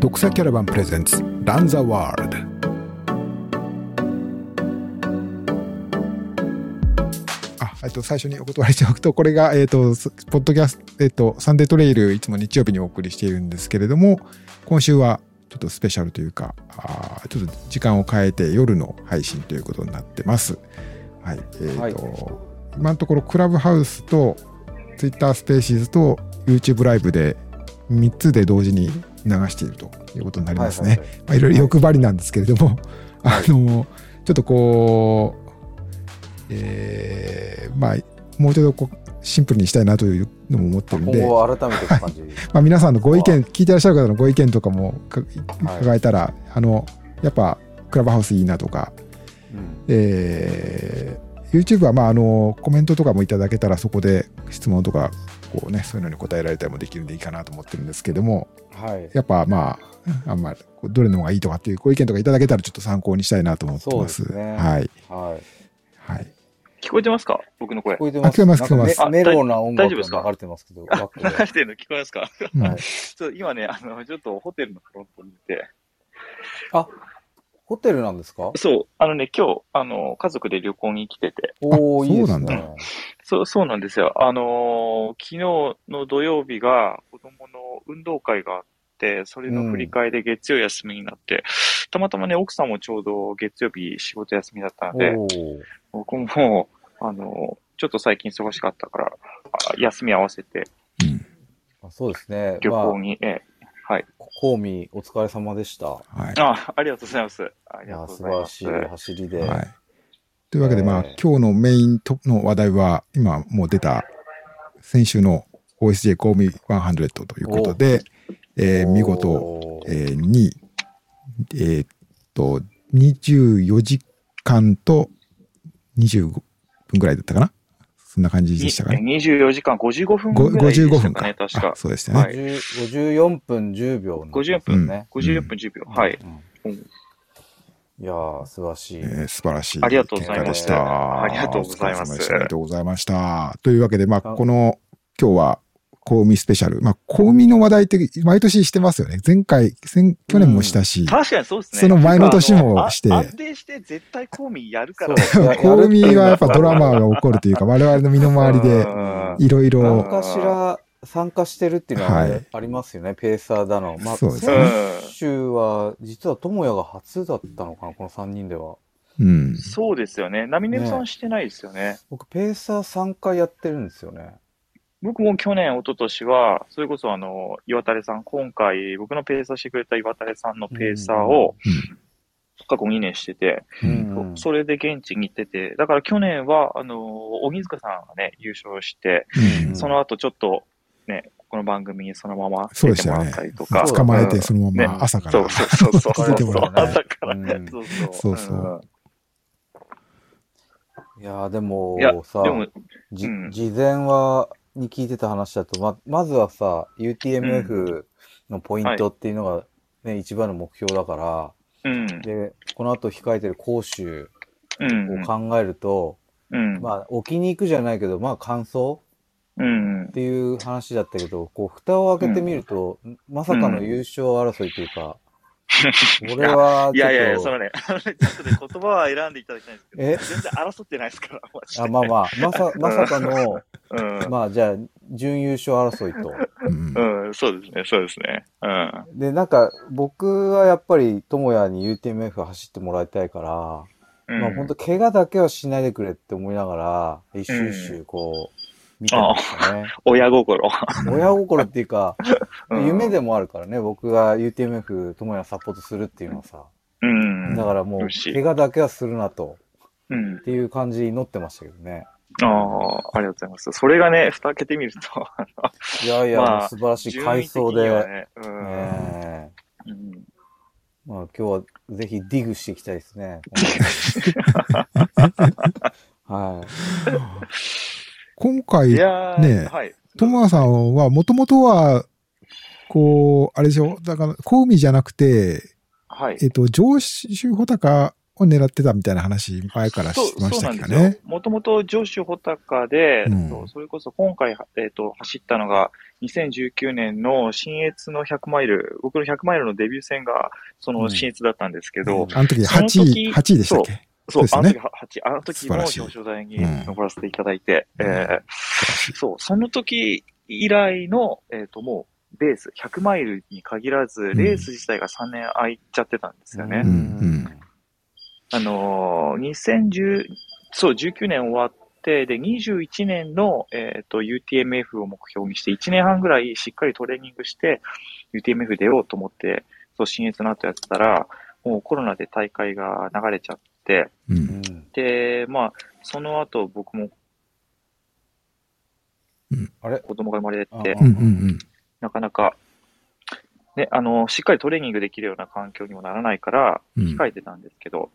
読者キャラバンプレゼンツランザワールドあ、えっと、最初にお断りしておくと、これが、えっと、ポッドキャスト、えっと、サンデートレイル、いつも日曜日にお送りしているんですけれども、今週はちょっとスペシャルというか、あちょっと時間を変えて夜の配信ということになってます。はい。えっ、ー、と、はい、今のところ、クラブハウスと、ツイッタースペーシーズと YouTube ライブで3つで同時に流しているということになりますね。まあ、いろいろ欲張りなんですけれども、はい、あの、ちょっとこう、えー、まあ、もうちょっとこうシンプルにしたいなというのも思ってるんで、今後改めて感じ、まあ皆さんのご意見、聞いてらっしゃる方のご意見とかも伺えたら、はい、あの、やっぱクラブハウスいいなとか、うん、えー、YouTube はまああのコメントとかもいただけたらそこで質問とかこうねそういうのに答えられたりもできるんでいいかなと思ってるんですけども、はい、やっぱまああんまりどれの方がいいとかっていうご意見とかいただけたらちょっと参考にしたいなと思ってます。ね、はい、はいはい聞こえてますか？僕の声。聞こえてます。聞こえます、聞こえます。メロな音楽が流れてますけど。流れてるの聞こえますか、はい、ちょ今ね、あの、ちょっとホテルのフロントにいて。あ、ホテルなんですか？そう。あのね、今日、あの、家族で旅行に来てて。おおいいですね。そう、そうなんですよ。あのー、昨日の土曜日が子供の運動会があって、それの振り替えで月曜休みになって、うん、たまたまね、奥さんもちょうど月曜日仕事休みだったので、僕も、あのー、ちょっと最近忙しかったから、休み合わせて、うん、そうですね。旅行に、まあ、えはい。コーミお疲れ様でした。はい。あ、ありがとうございます。ありがとうございます。素晴らしい走りで。はい。というわけで、まあ、今日のメインの話題は、今もう出た、先週の OSJ コーミ100ということで、えー、見事、えー、2えー、っと、24時間と25分ぐらいだったかなそんな感じでしたかね。24時間55分ぐらいでしたかね、55分か確か。そうでしたね。はい、54分10秒ね。54分ね。54分10秒。はい。うん、いやー、素晴らしい。えー、素晴らしい。ありがとうございました。ありがとうございます。ありがとうございました。というわけで、まあ、この、今日は、コウミスペシャル。まあ、コウミの話題って毎年してますよね。前回、先去年もしたし、うん、確かにそうですね。その前の年もして。安定して絶対コウミやるから。コウミはやっぱドラマが起こるというか、我々の身の回りで、いろいろ。何かしら参加してるっていうのは、ありますよね、ペーサーだの。まあ、そうですね。週は、実は智也が初だったのかな、この3人では。うん。そうですよね。ナミネさんしてないですよね。ね僕、ペーサー3回やってるんですよね。僕も去年、一昨年は、それこそあの、岩垂さん、今回、僕のペーサーしてくれた岩垂さんのペーサーを、過去2年してて、うん。それで現地に行ってて、だから去年は、あの、鬼塚さんがね、優勝して、うん。その後ちょっと、ね、この番組にそのまま出てもらったりとか。ね、捕まえてそのまま朝から、ね、そうそうそう。出てもらう、ね、朝から、そうそう。そうそう。いやでもさ、でもじ、うん、事前は、に聞いてた話だと、ま、まずはさ、UTMF のポイントっていうのがね、うん、一番の目標だから、うん、で、この後控えてる講習を考えると、うん、まあ、置きに行くじゃないけど、まあ、感想っていう話だったけど、こう、蓋を開けてみると、まさかの優勝争いというか、俺は、いやいやいや、そ のね、ちょっとね、言葉は選んでいただきたいんですけど、え？全然争ってないですから、あまあまあ、まさ、まさかの、うん、まあじゃあ、準優勝争いと。うん、そうですね、そうですね。うん。で、なんか、僕はやっぱり、智也に UTMF 走ってもらいたいから、うん、まあ本当怪我だけはしないでくれって思いながら、一周一周こう、見てましたね。親心。親心っていうか、うん、夢でもあるからね、僕が UTMF 友也サポートするっていうのはさ。うん。だからもう、怪我だけはするなと。うん。っていう感じに乗ってましたけどね。ああ、ありがとうございます。それがね、蓋開けてみると。いやいや、まあ、素晴らしい回想で。ね、うん。えー、うん、まあ今日はぜひディグしていきたいですね。はい。今回ね、はい、トマさんはもともとは、こう、あれでしょ？だから、コウミじゃなくて、はい。えっ、と、上州穂高を狙ってたみたいな話、前からしましたけどね。もともと上州穂高で、うん、それこそ今回、えーと、走ったのが、2019年の新越の100マイル、僕の100マイルのデビュー戦が、その新越だったんですけど、うん、あの時8位、8位でしたっけ？そう、そうね、あの時8、あの時も表彰台に登らせていただいて、うん、えー、そう、その時以来の、えっ、ー、と、もう、レース、100マイルに限らず、レース自体が3年空いちゃってたんですよね。うんうんあのー、2010、そう、19年終わって、で、21年の、えっ、ー、と、UTMF を目標にして、1年半ぐらいしっかりトレーニングして、UTMF 出ようと思って、そう、新越の後やったら、もうコロナで大会が流れちゃって、うん、で、まあ、その後僕も、うん、あれ？子供が生まれて、なかなか、ね、あの、しっかりトレーニングできるような環境にもならないから、控えてたんですけど、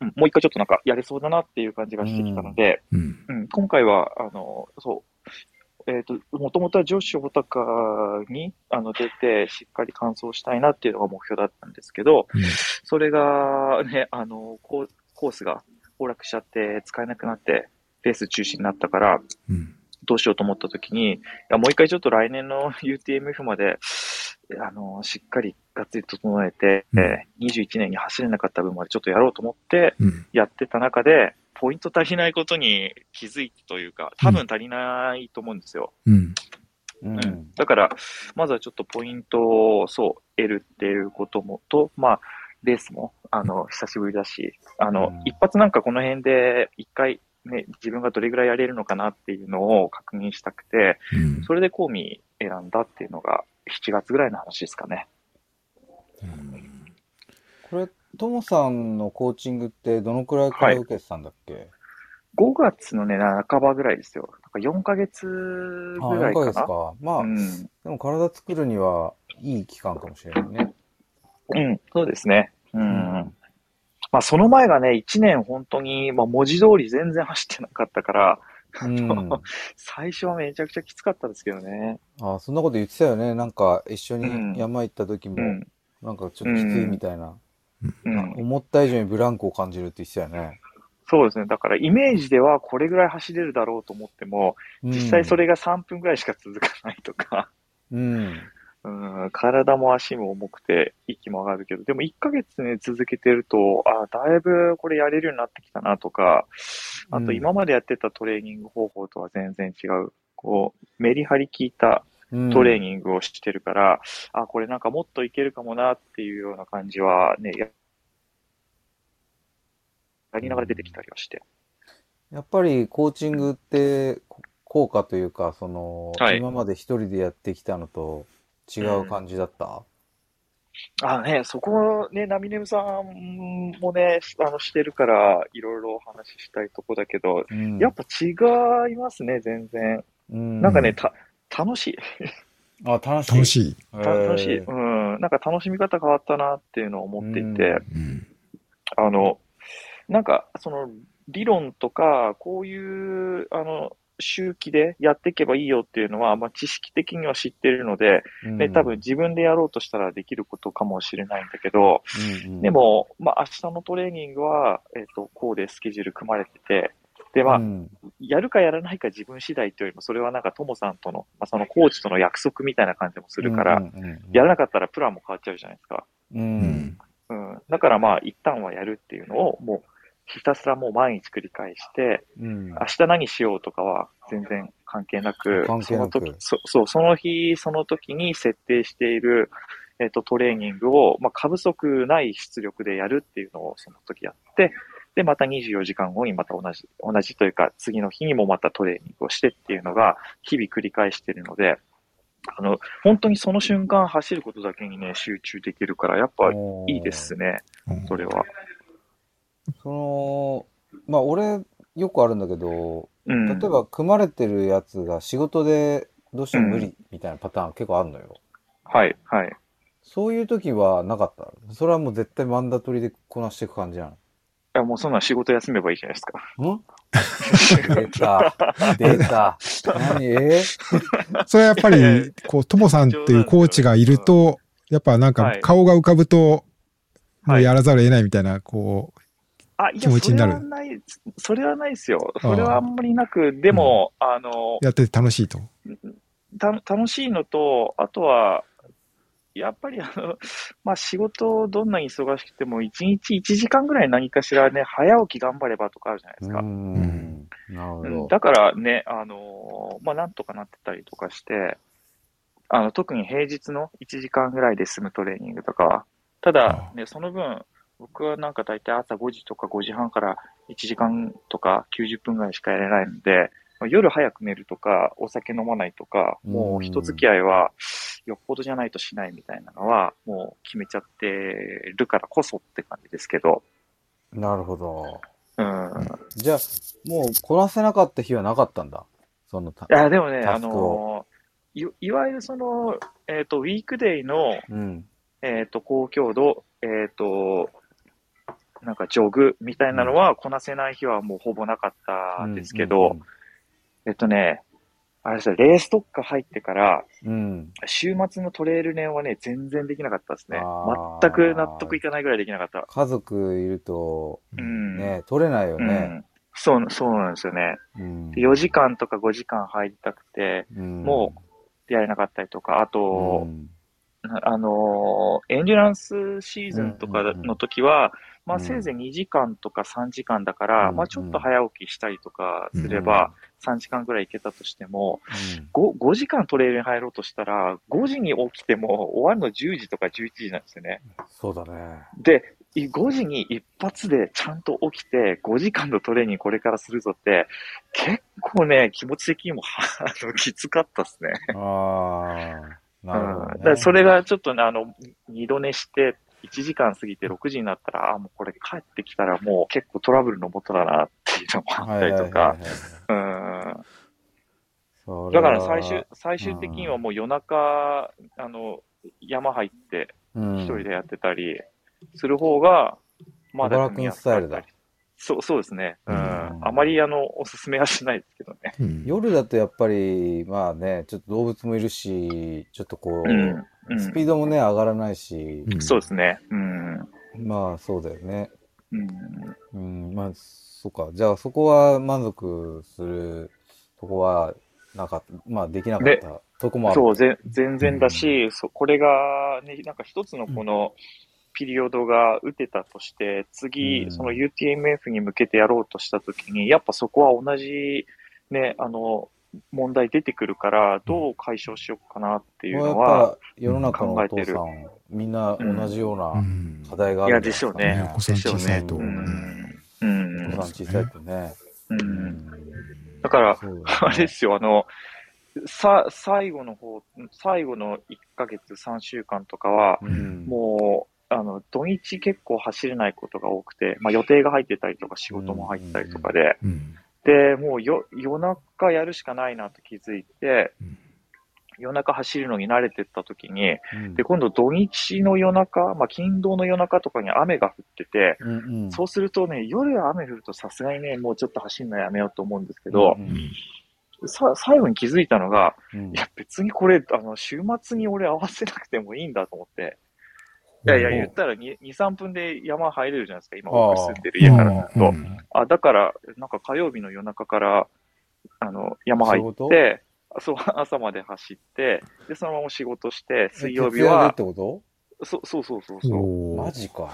うん、もう一回ちょっとなんかやれそうだなっていう感じがしてきたので、うん、うん、今回は、あの、そう、えっ、ー、と、もともとは女子穂高にあの出て、しっかり完走したいなっていうのが目標だったんですけど、うん、それがね、あの、コースが崩落しちゃって使えなくなって、レース中止になったから、どうしようと思った時に、いやもう一回ちょっと来年の UTMF まで、あの、しっかりがっつり整えて、うん、えー、21年に走れなかった分までちょっとやろうと思って、やってた中で、ポイント足りないことに気づいたというか、多分足りないと思うんですよ。うん。うん、だから、まずはちょっとポイントを、そう、得るっていうことも、と、まあ、レースも、あの、久しぶりだし、あの、うん、一発なんかこの辺で一回、ね、自分がどれぐらいやれるのかなっていうのを確認したくて、うん、それでコーミ選んだっていうのが7月ぐらいの話ですかね。これ、ともさんのコーチングってどのくらいから受けてたんだっけ、はい、5月のね、半ばぐらいですよ。だから4ヶ月ぐらいかな。あ、4ヶ月か。まあ、うん、でも体作るにはいい期間かもしれないね。うん、そうですね。うん。うんまあ、その前がね、1年本当に、まあ、文字通り全然走ってなかったから、うん、最初はめちゃくちゃきつかったですけどね。ああ、そんなこと言ってたよね。なんか、一緒に山行った時も、うん、なんかちょっときついみたいな、うん、思った以上にブランクを感じるって言ってたよね。そうですね。だから、イメージではこれぐらい走れるだろうと思っても、実際それが3分ぐらいしか続かないとか、うん、うん、体も足も重くて、息も上がるけど、でも1ヶ月ね、続けてると、あだいぶこれやれるようになってきたなとか、あと今までやってたトレーニング方法とは全然違う、こう、メリハリ効いたトレーニングをしてるから、うん、あ、これなんかもっといけるかもなっていうような感じはね、やりながら出てきたりはして。やっぱりコーチングって効果というか、その、はい、今まで一人でやってきたのと、違う感じだった、うん、あね、そこね、ナミネムさんもね、あの、してるから、いろいろお話ししたいとこだけど、うん、やっぱ違いますね、全然。うん、なんかね、た、楽しい。あ、楽しい。楽しい。楽しい。うん。なんか楽しみ方変わったなっていうのを思っていて、あの、なんか、その、理論とか、こういう、あの、周期でやっていけばいいよっていうのは、まあ、知識的には知ってるので、うん、多分自分でやろうとしたらできることかもしれないんだけど、うんうん、でも、まあ、明日のトレーニングは、えっ、ー、と、こうでスケジュール組まれてて、で、まあ、うん、やるかやらないか自分次第というよりも、それはなんか、ともさんとの、まあ、そのコーチとの約束みたいな感じもするから、うんうんうんやらなかったらプランも変わっちゃうじゃないですか。うん。うん。だからまあ、一旦はやるっていうのを、もう、ひたすらもう毎日繰り返して、うん、明日何しようとかは全然関係なく、その時そそう、その日、その時に設定している、えっ、ー、と、トレーニングを、まあ、過不足ない出力でやるっていうのをその時やって、で、また24時間後にまた同じ、同じというか、次の日にもまたトレーニングをしてっていうのが、日々繰り返しているので、あの、本当にその瞬間走ることだけにね、集中できるから、やっぱいいですね、それは。その、まあ俺、よくあるんだけど、うん、例えば組まれてるやつが仕事でどうしても無理みたいなパターン結構あるのよ。はい、はい。そういう時はなかったそれはもう絶対マンダトリでこなしていく感じなの？いや、もうそんな仕事休めばいいじゃないですか。ん？出た。出た。何？え？それはやっぱり、こう、ともさんっていうコーチがいると、やっぱなんか顔が浮かぶと、もうやらざるを得ないみたいな、こう、あ、いや、それはない、それはないですよ。それはあんまりなく、でも、うん、あの、やってて楽しいと。た楽しいのと、あとは、やっぱりあの、まあ、仕事どんなに忙しくても、1日1時間ぐらい何かしらね、早起き頑張ればとかあるじゃないですか。うん。なるほど。だからね、あの、まあ、なんとかなってたりとかして、あの、特に平日の1時間ぐらいで済むトレーニングとか、ただ、ね、その分、僕はなんか大体朝5時とか5時半から1時間とか90分ぐらいしかやれないので、夜早く寝るとか、お酒飲まないとか、もう人付き合いはよっぽどじゃないとしないみたいなのは、もう決めちゃってるからこそって感じですけど。なるほど。うん。じゃあ、もうこなせなかった日はなかったんだ。そのいや、でもね、あのい、いわゆるその、えっ、ー、と、ウィークデイの、うん、えっ、ー、と、高強度、えっ、ー、と、なんかジョグみたいなのはこなせない日はもうほぼなかったんですけど、うんうんうん、えっとね、あれですレース特化入ってから、うん、週末のトレイル練はね、全然できなかったですね。全く納得いかないぐらいできなかった。家族いると、うん、ね、取れないよね。うん、そう、そうなんですよね。うん、4時間とか5時間入りたくて、もうやれなかったりとか、あと、あのエンデュランスシーズンとかの時は、まあ、せいぜい2時間とか3時間だから、うん、まあ、ちょっと早起きしたりとかすれば、3時間ぐらい行けたとしても、うん、5, 5時間トレイルに入ろうとしたら、5時に起きても終わるの10時とか11時なんですよね。そうだね。で、5時に一発でちゃんと起きて、5時間のトレーニングこれからするぞって、結構ね、気持ち的にも あのきつかったですね。ああ。なるほど、ね、うん、それがちょっとね、あの、二度寝して、1時間過ぎて6時になったら、あ、もうこれ帰ってきたらもう結構トラブルのもとだなっていうのもあったりとか、うん。だから最終、最終的にはもう夜中、あの、山入って、一人でやってたりする方が、まだ組みやすかったり。そう、そうですね。うん。あまり、あの、おすすめはしないですけどね。うん、夜だとやっぱり、まあね、ちょっと動物もいるし、ちょっとこう、うんスピードもね、上がらないし。そうですね。うん。まあ、そうだよね。うん。うん、まあ、そっか。じゃあ、そこは満足するとこはなかった。まあ、できなかったとこもある。そう、ぜ全然だし、うん、そこれが、ね、なんか一つのこの、ピリオドが打てたとして、次、その UTMF に向けてやろうとしたときに、やっぱそこは同じ、ね、あの、問題出てくるから、どう解消しようかなっていうのは、世の中のお父さん、みんな同じような課題がある、うん、いや、でしょうね。お子さん小さいと。うん。うん、お子さん小さいとね。うん。だから、あれですよ、あの、さ、最後の方、最後の1ヶ月、3週間とかは、うん、もう、あの、土日結構走れないことが多くて、まあ予定が入ってたりとか仕事も入ったりとかで、うんで、もうよ夜中やるしかないなと気づいて、うん、夜中走るのに慣れてった時に、うん、で、今度土日の夜中、まあ、金土の夜中とかに雨が降ってて、うんうん、そうするとね、夜雨降るとさすがにね、もうちょっと走るのやめようと思うんですけど、うんうん、さ最後に気づいたのが、うん、いや、別にこれ、あの、週末に俺合わせなくてもいいんだと思って、いやいや、言ったら2、2 3分で山入れるじゃないですか、今僕住んでる家からすると。あだから、なんか火曜日の夜中から、あの、山入って、そう、朝まで走って、で、そのまま仕事して、水曜日は。ってこと？そそうそうそうそう。マジか。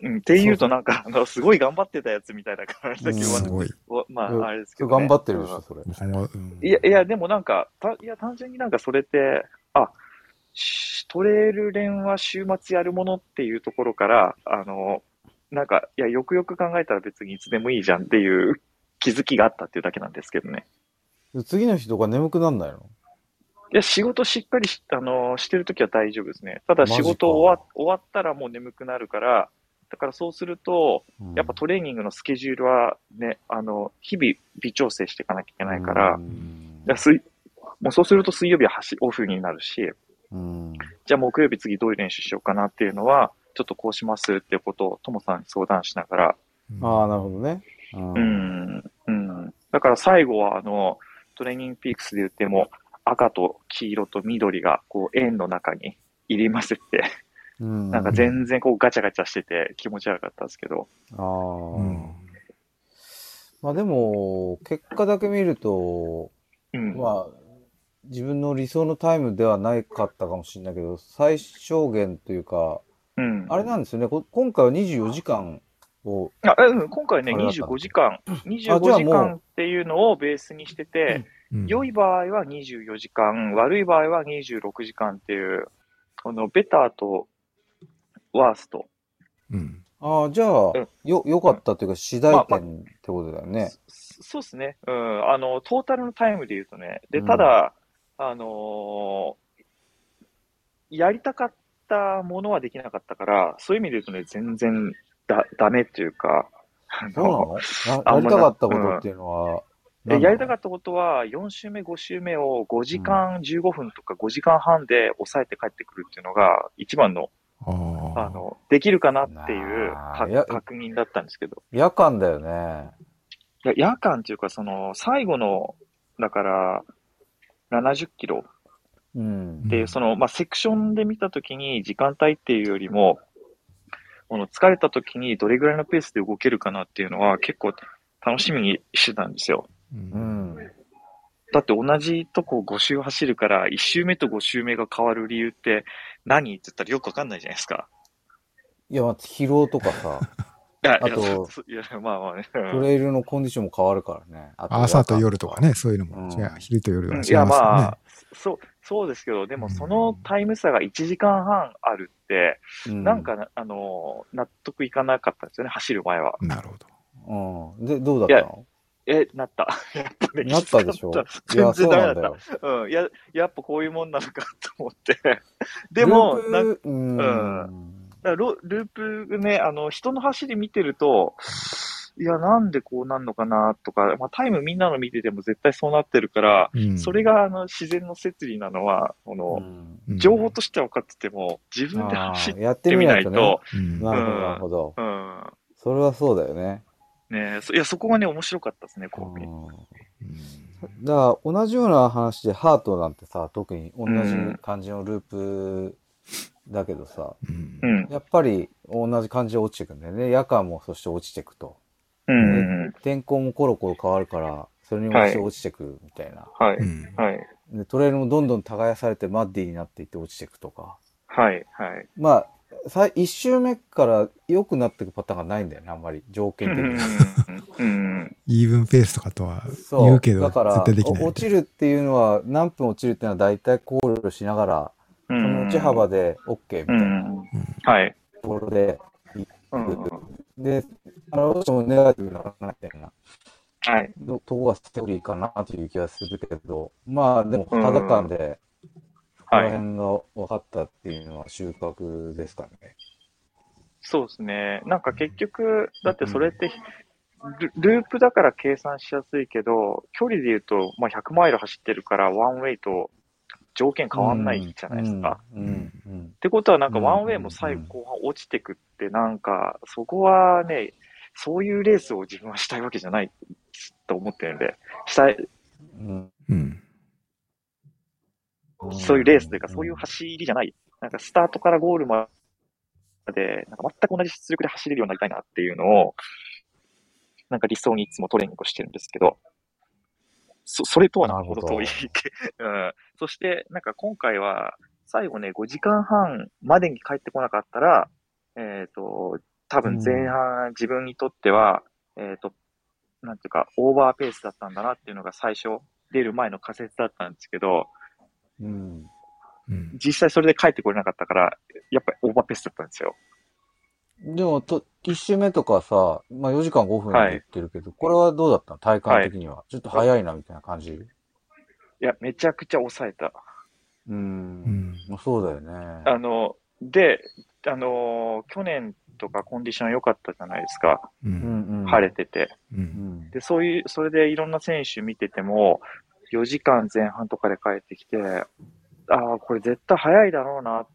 うん、っていうとなんか、あの、すごい頑張ってたやつみたいな感じだけど、すごい。まあ、あれですけど、ね、頑張ってるでしょ、それ。いや、いや、でもなんか、たいや、単純になんかそれって、あ、トレイル連は週末やるものっていうところから、あの、なんか、いや、よくよく考えたら別にいつでもいいじゃんっていう気づきがあったっていうだけなんですけどね。次の日とか眠くなんないの？いや、仕事しっかりし、あの、してるときは大丈夫ですね。ただ仕事終わ終わったらもう眠くなるから、だからそうすると、やっぱトレーニングのスケジュールはね、あの、日々微調整していかなきゃいけないから、いもうそうすると水曜日はオフになるし、うん、じゃあ木曜日次どういう練習しようかなっていうのは、ちょっとこうしますっていうことをともさんに相談しながら。ああ、なるほどね。うん。うん。だから最後は、あの、トレーニングピークスで言っても、赤と黄色と緑が、こう、円の中に入り混ぜて、なんか全然こうガチャガチャしてて気持ち悪かったんですけど。ああ。うん、まあでも、結果だけ見ると、うん、まあ、自分の理想のタイムではないかったかもしれないけど、最小限というか、うん、あれなんですよね、今回は24時間を。あうん、今回ね、25時間、25時間っていうのをベースにしてて、うん、良い場合は24時間、悪い場合は26時間っていう、このベターとワースト。うん。ああ、じゃあ、うん、よ、良かったというか、次第点ってことだよね。まあまあ、そうですね。うん。あの、トータルのタイムで言うとね。で、ただ、うん、あのー、やりたかったものはできなかったから、そういう意味で言うとね、全然だ、ダメっていうか、そうなの？やりたかったことっていうのは、うん、やりたかったことは、4週目、5週目を5時間15分とか5時間半で抑えて帰ってくるっていうのが、一番のあの、できるかなっていう確認だったんですけど。夜間だよね。いや夜間っていうか、その、最後の、だから、70キロうん、で、その、まあ、セクションで見たときに時間帯っていうよりも、この疲れたときにどれぐらいのペースで動けるかなっていうのは結構楽しみにしてたんですよ。うん、だって同じとこ5周走るから、1周目と5周目が変わる理由って何って言ったらよくわかんないじゃないですか。いや、ま疲労とかさ、あと、いや、まあまあね。トレイルのコンディションも変わるからね。朝と夜とかね、そういうのも、うん、昼と夜は違いますよね。いや、まあ、そう、そうですけど、でもそのタイム差が1時間半あるって、うん、なんか、あの、納得いかなかったんですよね、走る前は。なるほど。うん。で、どうだったの？え、なった。やっぱね、なったでしょ？全然ダメだった。うん。や、やっぱこういうもんなのかと思って。でも、なんうん。ルループね、あの、人の走り見てると、いや、なんでこうなんのかなとか、まあ、タイムみんなの見てても絶対そうなってるから、うん、それがあの自然の説理なのは、この、うん、情報としては分かってても、自分で走ってみないと。なるほど、うん。それはそうだよね。ねいや、そこがね、面白かったですね、神戸。だから同じような話でハートなんてさ特に同じ感じのループだけどさ、うん、やっぱり同じ感じで落ちていくんだよね。夜間もそして落ちていくと、うん、天候もコロコロ変わるからそれに応じて落ちてくみたいな、はい。はい、でトレイルもどんどん耕されてマッディになっていって落ちていくとか。はいはい。まあ一周目から良くなっていくパターンがないんだよね、あんまり。条件的に。イーブンペースとかとは言うけど、だから落ちるっていうのは、何分落ちるっていうのは大体考慮しながら、その落ち幅で OK みたいな、はい。ところで、で、あの、どうしてもネガティブならないみたいな。はい。とこがストーリーかなという気がするけど、まあでも肌感で、この辺が分かったっていうのは収穫ですかね。そうですね。なんか結局、だってそれって、ルループだから計算しやすいけど、距離で言うと、まあ、100マイル走ってるから、ワンウェイと条件変わんないじゃないですか。ってことは、なんかワンウェイも最後後半落ちてくって、なんか、そこはね、そういうレースを自分はしたいわけじゃないと思ってるんで、したい。うん。そういうレースというか、そういう走りじゃない。なんかスタートからゴールまで、なんか全く同じ出力で走れるようになりたいなっていうのを、なんか理想にいつもトレーニングをしてるんですけど、そ、それとはなるほど遠い。うん。そして、なんか今回は、最後ね、5時間半までに帰ってこなかったら、えっ、ー、と、多分前半、自分にとっては、えっ、ー、と、なんていうか、オーバーペースだったんだなっていうのが最初、出る前の仮説だったんですけど、うん。実際それで帰ってこれなかったから、やっぱりオーバーペースだったんですよ。でも、と、一周目とかさ、まあ4時間5分で言ってるけど、はい、これはどうだったの？体感的には、はい。ちょっと早いな、みたいな感じ？いや、めちゃくちゃ抑えた。うん。うん、そうだよね。あの、で、あの、去年とかコンディション良かったじゃないですか。うん、晴れてて、うん。で、そういう、それでいろんな選手見てても、4時間前半とかで帰ってきて、ああ、これ絶対早いだろうなっ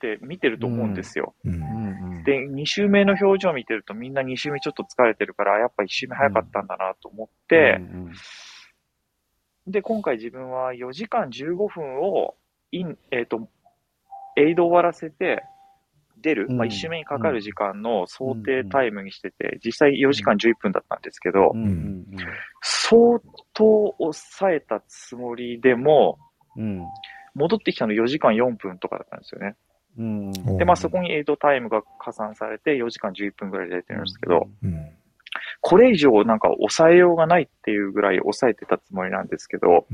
て見てると思うんですよ。うんうん、で、2周目の表情見てるとみんな2周目ちょっと疲れてるから、やっぱ1周目早かったんだなと思って、で、今回自分は4時間15分をイン、えっ、ー、と、エイド終わらせて、出る、まあ、1周目にかかる時間の想定タイムにしてて、実際4時間11分だったんですけど、相当抑えたつもりでも、戻ってきたの4時間4分とかだったんですよね。で、まあそこにエイドタイムが加算されて4時間11分ぐらいで出てるんですけど、これ以上なんか抑えようがないっていうぐらい抑えてたつもりなんですけど、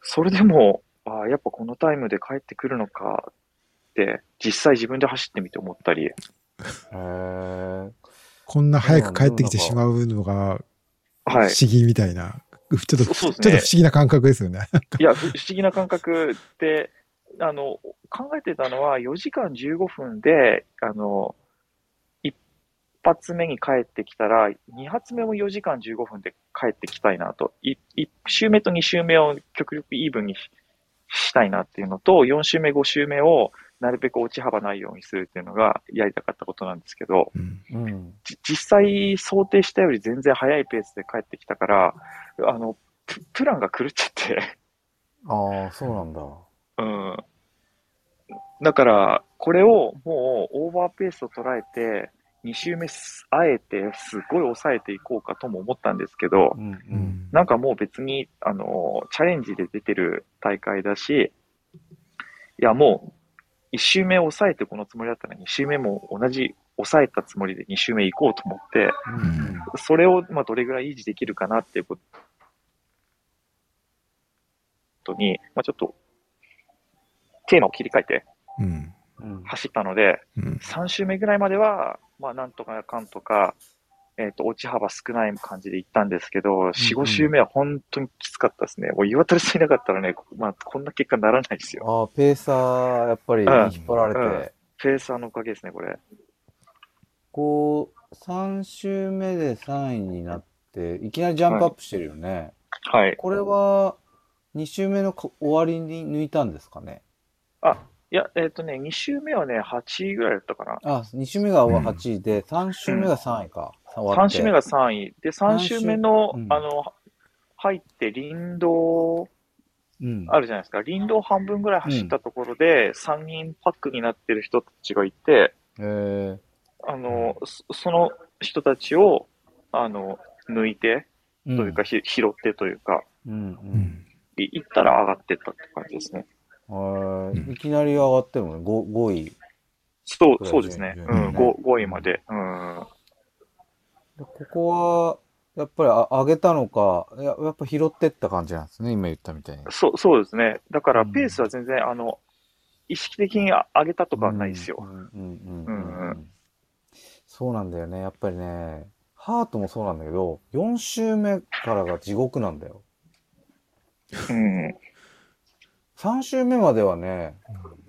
それでも、ああ、やっぱこのタイムで帰ってくるのかっ、実際自分で走ってみて思ったり。こんな早く帰ってきてしまうのが、不思議みたいな、はい、ちょっと、ね、ちょっと不思議な感覚ですよね。いや、不思議な感覚って、あの、考えてたのは4時間15分で、あの、一発目に帰ってきたら、2発目も4時間15分で帰ってきたいなと。1周目と2周目を極力イーブンにしたいなっていうのと、4周目、5周目をなるべく落ち幅ないようにするっていうのがやりたかったことなんですけど、うん、実際想定したより全然速いペースで帰ってきたから、あの、プランが狂っちゃってああ、そうなんだ。うん。だから、これをもうオーバーペースを捉えて、2周目、あえてすごい抑えていこうかとも思ったんですけど、うんうん、なんかもう別に、あの、チャレンジで出てる大会だし、いやもう1周目を抑えてこのつもりだったら2周目も同じ抑えたつもりで2周目行こうと思って、うん、それをまあどれぐらい維持できるかなっていうことに、まあ、ちょっとテーマを切り替えて走ったので、うん、3周目ぐらいまでは、まあなんとかかんとか、えっ、ー、と、落ち幅少ない感じで行ったんですけど、4、5周目は本当にきつかったですね。もう岩谷さんいなかったらね、まあ、こんな結果にならないですよ。ああ、ペーサー、やっぱり引っ張られて、うんうん、ペーサーのおかげですね、これ。こう、3周目で3位になって、いきなりジャンプアップしてるよね。はい。これは、2周目の終わりに抜いたんですかね？あ、いや、えっ、ー、とね、2周目はね、8位ぐらいだったかな。あ、2周目が8位で、うん、3周目が3位か。3周目が3位。で、3周目の、うん、あの、入って林道、あるじゃないですか。林道半分ぐらい走ったところで、3人パックになってる人たちがいて、あの、その人たちを、あの、抜いて、というか、拾ってというか、うんうん、行ったら上がってったって感じですね。いきなり上がってるのね、5, 5位。そう、そうですね。うん、5, 5位まで。うんここは、やっぱりあ上げたのかや、やっぱ拾ってった感じなんですね、今言ったみたいに。そう、そうですね。だからペースは全然、うん、あの、意識的に上げたとかはないですよ。そうなんだよね。やっぱりね、ハートもそうなんだけど、4周目からが地獄なんだよ。うん。3周目まではね、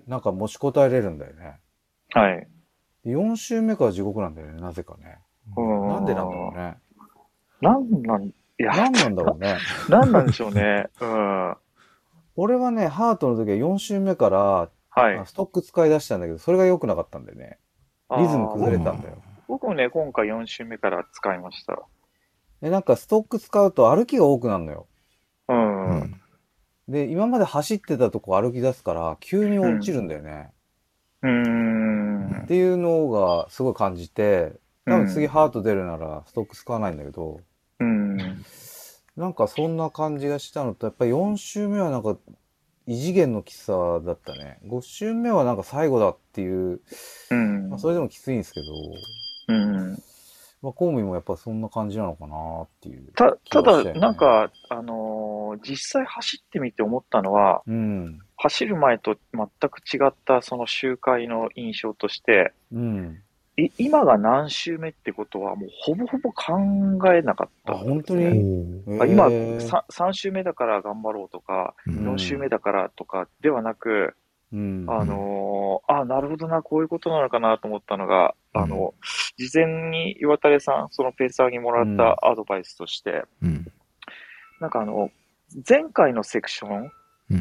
なんか持ちこたえれるんだよね。はい。4周目から地獄なんだよね、なぜかね。なんでなんだろうね。なんなん、いや、なんなんだろうね。なんなんでしょうね。うん。俺はね、ハートの時は4周目から、はい、ストック使い出したんだけど、それが良くなかったんだよね。リズム崩れたんだよ。僕もね、今回4周目から使いました。え、なんかストック使うと歩きが多くなるのよ。うん。で、今まで走ってたとこ歩き出すから、急に落ちるんだよね。うん。っていうのがすごい感じて、多分次ハート出るならストック使わないんだけど、うん。なんかそんな感じがしたのと、やっぱり4周目はなんか異次元のきつさだったね。5周目はなんか最後だっていう、うん。まあ、それでもきついんですけど、うん。まあ、公務員もやっぱそんな感じなのかなっていう、ね、た、ただ、なんか、あのー、実際走ってみて思ったのは、うん、走る前と全く違ったその周回の印象として、うん、今が何週目ってことは、もうほぼほぼ考えなかった、ね、あ、本当に、今3、3週目だから頑張ろうとか、うん、4週目だからとかではなく、うん、あのー、あ、なるほどな、こういうことなのかなと思ったのが、うん、あの、事前に岩垂さん、そのペーサーにもらったアドバイスとして、なんかあの、前回のセクション、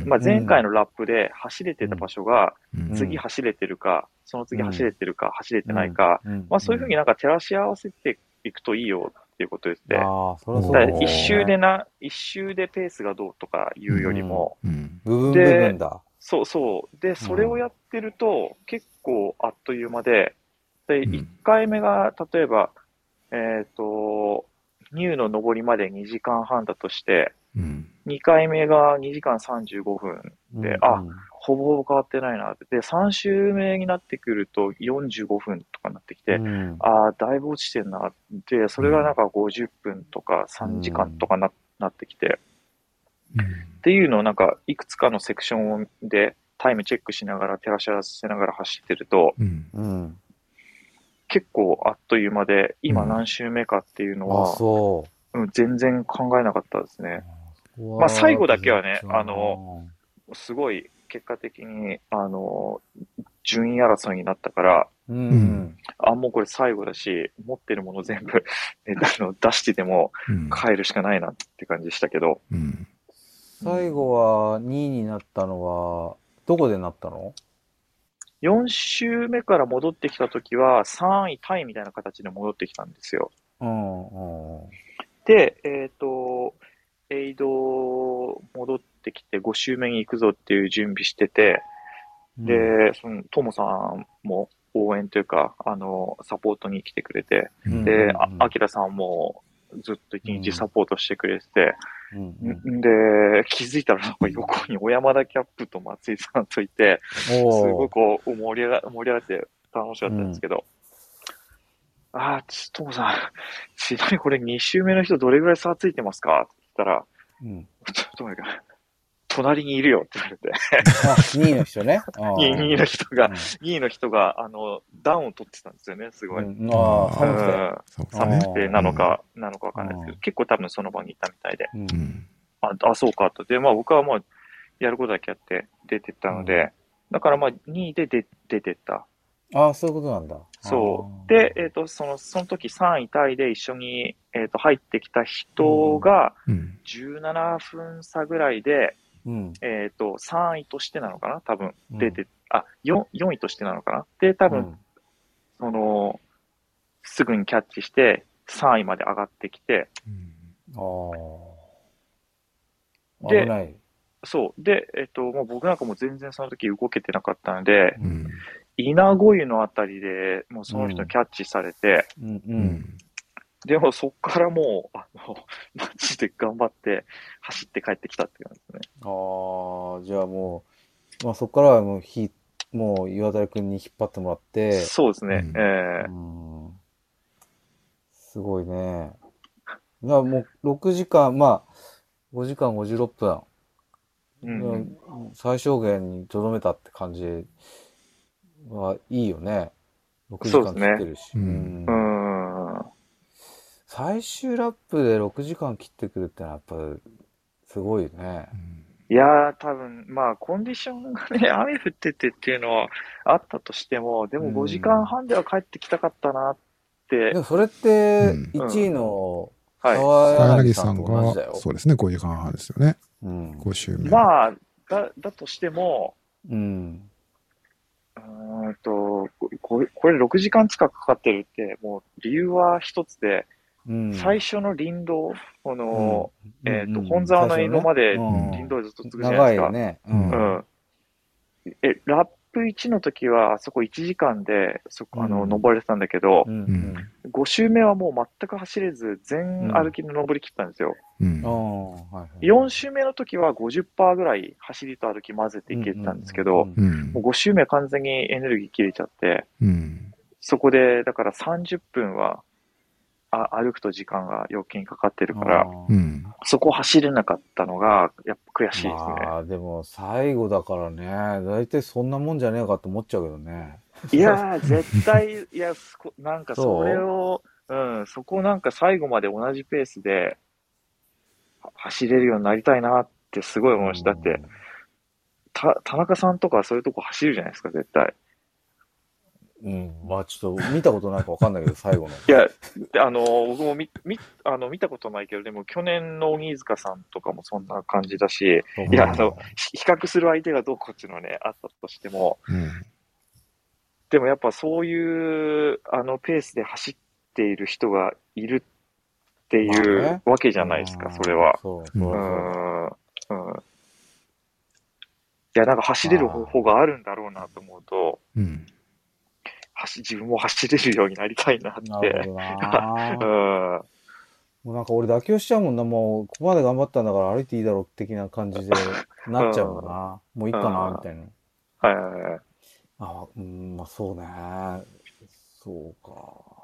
まあ、前回のラップで走れてた場所が、次走れてるか、その次走れてるか、走れてないか、まあ、そういうふうになんか照らし合わせていくといいよっていうことですね。あそそだ一周でな、一周でペースがどうとかいうよりも、部分部分だ。そうそう。で、それをやってると、結構あっという間で、で、1回目が、例えば、えっ、ー、と、ニューの上りまで2時間半だとして、うん、2回目が2時間35分で、うん、あ、ほぼほぼ変わってないなって。で、3週目になってくると45分とかになってきて、うん、ああ、だいぶ落ちてんな。で、それがなんか50分とか3時間とかな,、なってきて、っていうのをなんかいくつかのセクションでタイムチェックしながら照らし合わせながら走ってると、結構あっという間で、今何週目かっていうのは、うん、全然考えなかったですね。まあ最後だけはね、あの、すごい結果的に、あの、順位争いになったから、うん、あ、もうこれ最後だし、持ってるもの全部 あの出してでも帰るしかないなって感じでしたけど。うん、最後は2位になったのは、どこでなったの ?4 週目から戻ってきたときは、3位タイみたいな形で戻ってきたんですよ。うんうん、で、えっ、ー、と、エイド戻ってきて5週目に行くぞっていう準備してて、で、うん、その、トモさんも応援というか、あの、サポートに来てくれて、うん、で、あきらさんもずっと一日サポートしてくれてて、うん、で、気づいたら横に小山田キャップと松井さんといて、すごいこう盛り上が盛り上がって楽しかったんですけど、うん、ああ、ち、ともさん、ちなみにこれ2周目の人どれぐらい差ついてますか？って言ったら、うん、ちょっと待ってください。隣にいるよって言われてあ、2位の人ね。2, 位の人が、うん、2位の人が、あの、ダウンを取ってたんですよね、すごい。うん、ああ、寒くて。寒くてなのか、なのかわかんないですけど、結構多分その場にいたみたいで。うん、あ、あ、そうかと。で、まあ僕はもう、やることだけやって出てったので、だからまあ2位で出出てった。ああ、そういうことなんだ。そう。で、えっ、ー、と、その、その時3位タイで一緒に、えっ、ー、と、入ってきた人が、17分差ぐらいで、うん、えっ、ー、と、3位としてなのかな？多分、出て、うん、あ、4、4位としてなのかな？で、多分、うん、その、すぐにキャッチして、3位まで上がってきて、ああ。で、そう。で、えっ、ー、と、もう僕なんかも全然その時動けてなかったので、稲子湯のあたりでもうその人キャッチされて、うん。うん、でもそっからもう、あの、マジで頑張って走って帰ってきたって感じですね。ああ、じゃあもう、まあそっからはもうひ、もう岩谷君に引っ張ってもらって。そうですね。うん、ええー、すごいね。まあもう6時間、まあ5時間56分。うん、最小限にとどめたって感じはいいよね。6時間切ってるし。うね、うん、うん最終ラップで6時間切ってくるってのはやっぱすごいね。いやー、多分、まあ、コンディションがね、雨降っててっていうのはあったとしても、でも5時間半では帰ってきたかったなって。でもそれって、1位の川柳さんが、そうですね、5時間半ですよね。うん、5週目。まあ、だ、だとしても、うん。うんと、これ、これ6時間近くかかってるって、もう理由は一つで、最初の林道、この、うん、えっ、ー、と、本沢の江戸まで林道ずっと続くじゃないですか。ね、うん。え、ラップ1の時は、あそこ1時間で、そこ、あの、登れてたんだけど、うん、5周目はもう全く走れず、全歩きの登り切ったんですよ。うん、4周目の時は50%ぐらい走りと歩き混ぜていけたんですけど、もう5周目は完全にエネルギー切れちゃって、そこで、だから30分は、あ歩くと時間が余計にかかってるから、うん、そこを走れなかったのが、やっぱ悔しいですね。ああ、でも最後だからね、大体そんなもんじゃねえかと思っちゃうけどね。いやー、絶対、いや、なんかそれを、うん、そこなんか最後まで同じペースで走れるようになりたいなってすごい思いました。だって、た、田中さんとかそういうとこ走るじゃないですか、絶対。うん。まあちょっと見たことないかわかんないけど、最後の。いや、あの、僕も見、見、あの、見たことないけど、でも去年の鬼塚さんとかもそんな感じだし、いや、あの、比較する相手がどうこっちのね、あったとしても、うん、でもやっぱそういう、あの、ペースで走っている人がいるっていうわけじゃないですか、それは。そう。うん。うん。や、なんか走れる方法があるんだろうなと思うと、うん。走 自分も走れるようになりたいなって。なるほどな うん。もうなんか俺妥協しちゃうもんな、もう、ここまで頑張ったんだから歩いていいだろう的な感じでなっちゃうかな。もういいかな、みたいな。はいはいはい。あ、うん、まあそうね。そうか。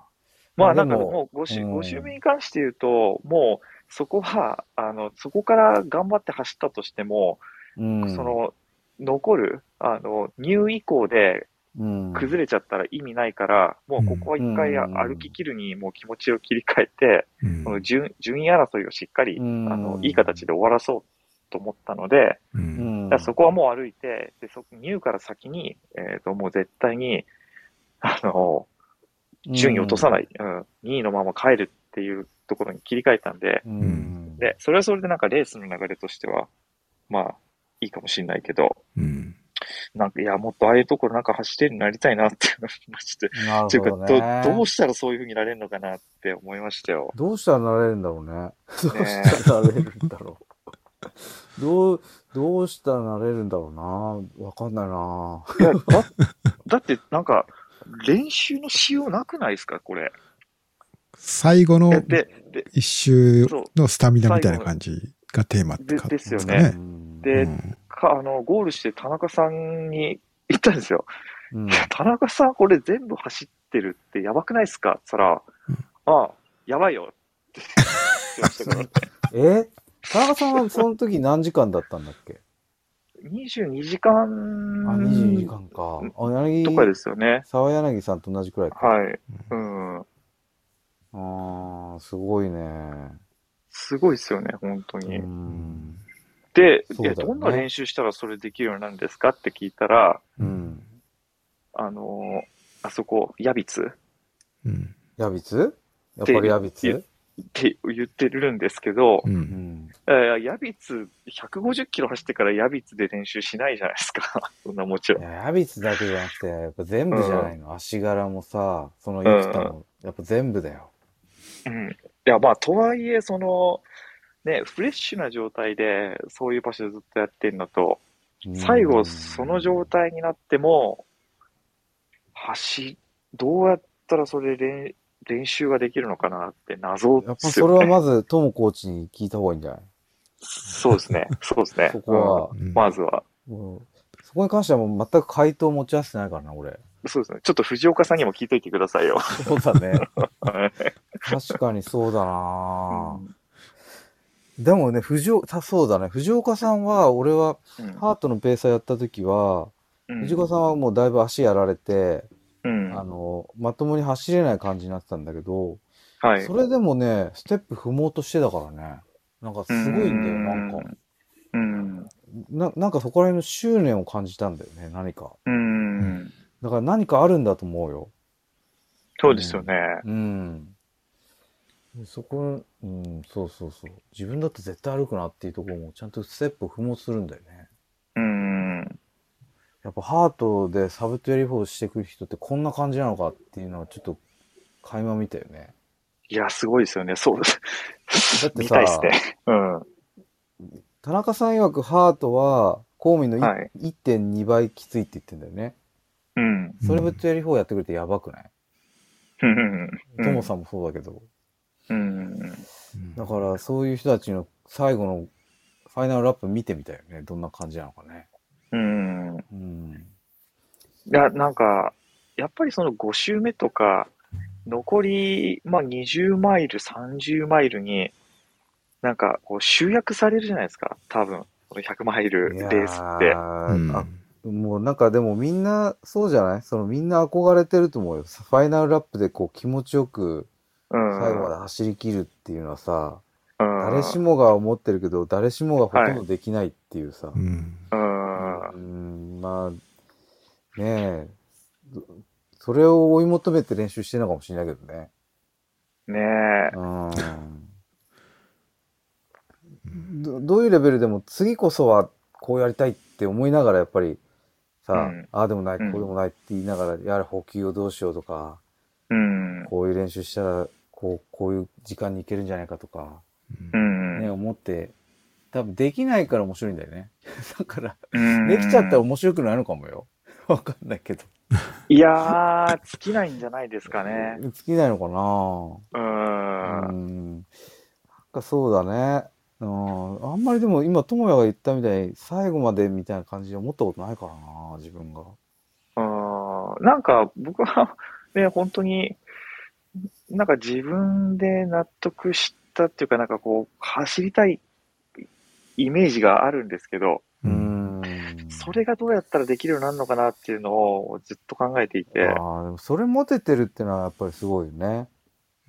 まあなんかもう 5, 週、5週目に関して言うと、もうそこは、あの、そこから頑張って走ったとしても、うん、その、残る、あの、入以降で崩れちゃったら意味ないから、もうここは一回歩き切るにもう気持ちを切り替えて、この順順位争いをしっかり、あの、いい形で終わらそうと思ったので、そこはもう歩いて、で、そ入から先に、えっ、ー、と、もう絶対に、あの、順位落とさない、うん、2位のまま帰るっていうところに切り替えたんで、で、それはそれでなんかレースの流れとしては、まあ、いいかもしれないけど、うん、なんか、いや、もっとああいうところなんか走れるようになりたいなって思いまして。なるほど、ね、ど、どうしたらそういうふうになれるのかなって思いましたよ。どうしたらなれるんだろうね。どうしたらなれるんだろう。どう、どうしたらなれるんだろうな。わかんないな。いや、だ、だってなんか、練習のしようなくないですか、これ。最後の一周のスタミナみたいな感じがテーマって感じですかね。ですよね。で、うん、かあの、ゴールして田中さんに言ったんですよ。うん、田中さんこれ全部走ってるってやばくないですかって言ったら、うん、ああ、やばいよって言ってましたからね。え？田中さんはその時何時間だったんだっけ？22時間。あ、22時間か。あ、柳とかですよね。沢柳さんと同じくらいか。はい。うん。ああ、すごいね。すごいですよね、本当に。で、ね、どんな練習したらそれできるようになるんですかって聞いたら、うん、あの、あそこ、ヤビツ？うん。ヤビツ？やっぱりヤビツ？って言ってるんですけど、うんうん、ヤビツ、150キロ走ってからヤビツで練習しないじゃないですか。そんなもちろん。ヤビツだけじゃなくて、やっぱ全部じゃないの。うん、足柄もさ、その生田も、やっぱ全部だよ。うん。いや、まあ、とはいえ、その、ね、フレッシュな状態で、そういう場所でずっとやってるのと、最後、その状態になっても、走、どうやったらそれ練練習ができるのかなって謎ですよ、ね。やっぱそれはまず、トモコーチに聞いた方がいいんじゃない？そうですね。そうですね。そこは、うん、まずは、うん。そこに関してはもう全く回答を持ち合わせてないからな、俺。そうですね。ちょっと藤岡さんにも聞いといてくださいよ。そうだね。確かにそうだな、うんでもね、藤岡、そうだね。藤岡さんは、俺は、ハートのペーサーやった時は、うん、藤岡さんはもうだいぶ足やられて、うん、あの、まともに走れない感じになってたんだけど、はい。それでもね、ステップ踏もうとしてたからね。なんかすごいんだよ、なんか。うん。な、なんかそこら辺の執念を感じたんだよね、何か。うん。だから何かあるんだと思うよ。そうですよね。うん。そこ、うん、そうそうそう。自分だって絶対歩くなっていうところもちゃんとステップを踏もうするんだよね。うん。やっぱ HURT で sub twenty-four してくる人ってこんな感じなのかっていうのはちょっと垣間見たよね。いや、すごいですよね。そうです。だってさ、ね、うん。田中さん曰くハートは公民の、はい、1.2倍きついって言ってんだよね。うん。それ sub twenty-four やってくれてやばくない？うん。トモさんもそうだけど。うん。だからそういう人たちの最後のファイナルラップ見てみたいよね。どんな感じなのかね。うん。うん。いや、なんか、やっぱりその5周目とか、残り、まあ、20マイル、30マイルに、なんか、こう、集約されるじゃないですか。多分、この100マイルレースって。うん、もうなんかでもみんなそうじゃない？そのみんな憧れてると思うよ。ファイナルラップでこう気持ちよく最後まで走り切るっていうのはさ、うん、誰しもが思ってるけど、誰しもがほとんどできないっていうさ。はい、うん、うんまあ、ねえ、それを追い求めて練習してるのかもしれないけどね。ねえ。うんど。どういうレベルでも次こそはこうやりたいって思いながらやっぱりさ、うん、ああでもない、こうでもないって言いながら、やはり補給をどうしようとか、うん、こういう練習したらこう、こういう時間に行けるんじゃないかとか、うん、ね、思って多分できないから面白いんだよね。だから、できちゃったら面白くないのかもよ。わかんないけど。いやー、尽きないんじゃないですかね。尽きないのかなうん。なんかそうだね。うん。あんまりでも今、智也が言ったみたいに、最後までみたいな感じで思ったことないからな、自分が。うん。なんか僕はね、本当に、なんか自分で納得したっていうか、なんかこう、走りたいイメージがあるんですけど、うんそれがどうやったらできるようになるのかなっていうのをずっと考えていて。ああ、でもそれ持ててるっていうのはやっぱりすごいよね。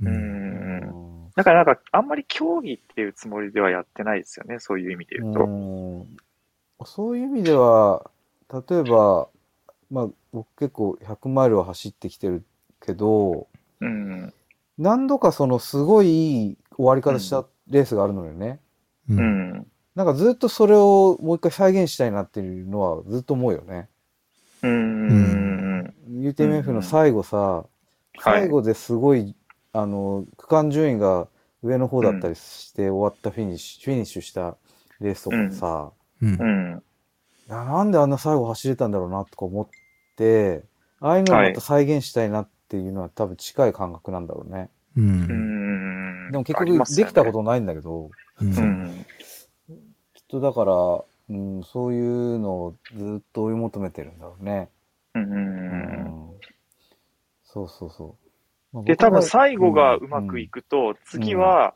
うん。だからなんか、あんまり競技っていうつもりではやってないですよね、そういう意味で言うと。うそういう意味では、例えば、まあ、僕結構100マイルは走ってきてるけど、うん、何度かそのすごいいい終わり方したレースがあるのよね。うん。なんかずっとそれをもう一回再現したいなっていうのはずっと思うよね。うん。UTMF の最後さ、最後ですごい、あの、区間順位が上の方だったりして終わったフィニッシュ、フィニッシュしたレースとかさ、うん。なん。であん。な最後走れたん。だろうなとか思って、ああいうのをまた再現したいなっていうのは多分近い感覚なんだろうね。うん。でも結局できたことないんだけど、うん、とだから、うん、そういうのをずっと追い求めてるんだろうね。うん。うん、そうそうそう。まあ、で、多分最後がうまくいくと、うん、次は、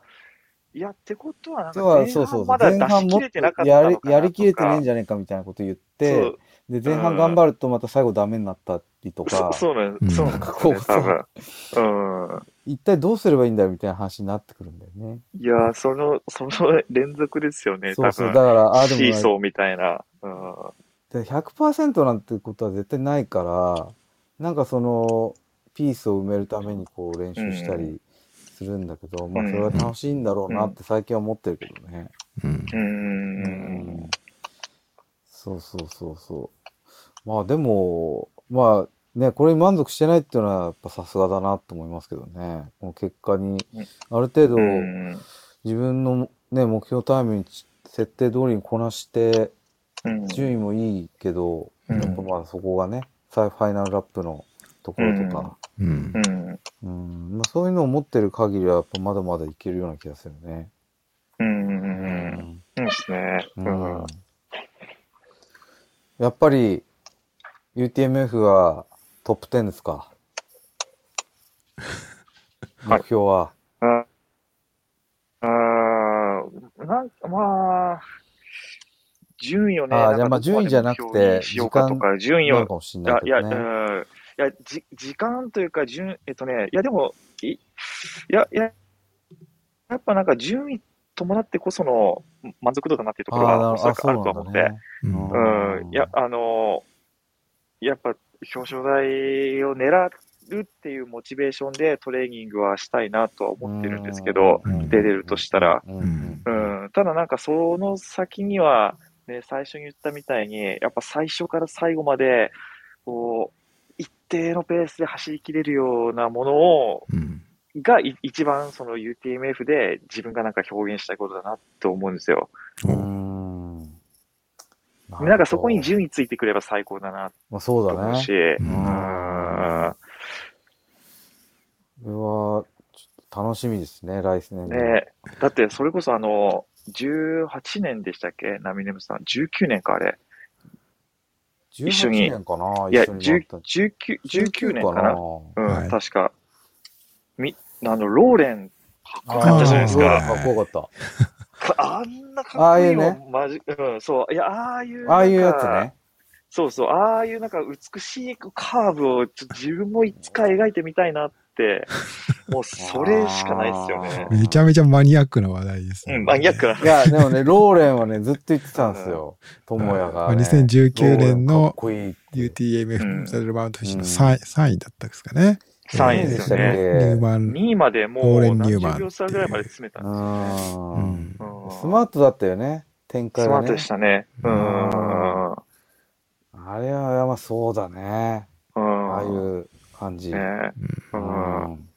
いや、ってことは、なんか前半まだ出し切れてなかったやりやりきれてねえんじゃねえかみたいなこと言って、で、前半頑張るとまた最後ダメになったりとか。そうなんです。そうなんです、ね、多分。うん。一体どうすればいいんだよみたいな話になってくるんだよね。いやその、その連続ですよね。そうそう。だから、あ、でも。シーソーみたいな。うん。100%なんてことは絶対ないから、なんかその、ピースを埋めるためにこう練習したりするんだけど、うん、まあそれは楽しいんだろうなって最近は思ってるけどね。うん。うん。そうそうそうそう。まあでも、まあね、これに満足してないっていうのはやっぱさすがだなと思いますけどね。この結果に、ある程度、自分のね、目標タイムに設定通りにこなして、順位もいいけど、やっぱまあそこがね、ファイナルラップのところとか、うんうんまあ、そういうのを持ってる限りはやっぱまだまだいけるような気がするね。うん、うん、そうですね。うん。やっぱり UTMF はトップ10ですか？目標は？ああ、なんかまあ、順位をね、あじゃあまあ順位じゃなくて、時間とか、順位を、かもしれない、ね、いや、やじ、時間というか、順、えっとね、いやでも、いいや、いや、やっぱなんか順位伴ってこその満足度だなっていうところがおそらくあると思って、うね、うん、いや、あの、やっぱ表彰台を狙うっていうモチベーションでトレーニングはしたいなとは思ってるんですけど、出れるとしたら。うん、ただなんかその先には、ね、最初に言ったみたいに、やっぱ最初から最後まで、こう、一定のペースで走りきれるようなものを、が一番その UTMF で自分がなんか表現したいことだなと思うんですよ。なんかそこに順位ついてくれば最高だなまあそうだね。し、うん。これは、楽しみですね、来年。ねだってそれこそあの、18年でしたっけ？ナミネムさん。19年か、あれ。一緒に。年かないや、19、19年かな？うん、はい、確か。み、あの、ローレン、かっこよかったじゃないですか。かっこよかった。あんなかっこいいの、ね、マジ、うん、そう。いや、ああいう。ああいうやつね。そうそう、ああいうなんか美しいカーブをちょ自分もいつか描いてみたいなって、もうそれしかないですよね。めちゃめちゃマニアックな話題ですね。うん、マニアックな。いや、でもね、ローレンはね、ずっと言ってたんですよ。智也が、ね。2019年の UTMF サルバウント氏の 3,、うん、3位だったんですかね。3位ですよね。ニューマン。2位までもう何十秒差ぐらいまで詰めたんですよね。スマートだったよね。展開が、ね。スマートでしたね。うん。あれは、まあそうだね。ああいう感じ。ね、うん。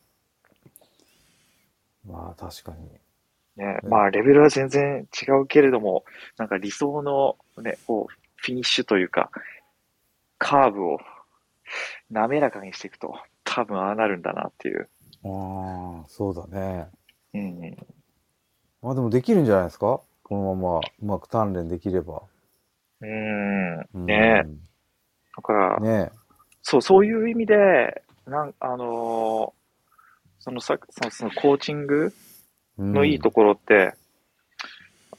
まあ確かに。ね、まあ、レベルは全然違うけれども、なんか理想のね、こう、フィニッシュというか、カーブを滑らかにしていくと、多分ああなるんだなっていう。ああ、そうだね。うん。まあでもできるんじゃないですか？このままうまく鍛錬できれば。うん。ねえ。だから、ねそう、そういう意味で、なん、あのー、そのさ、そのそのコーチングのいいところって、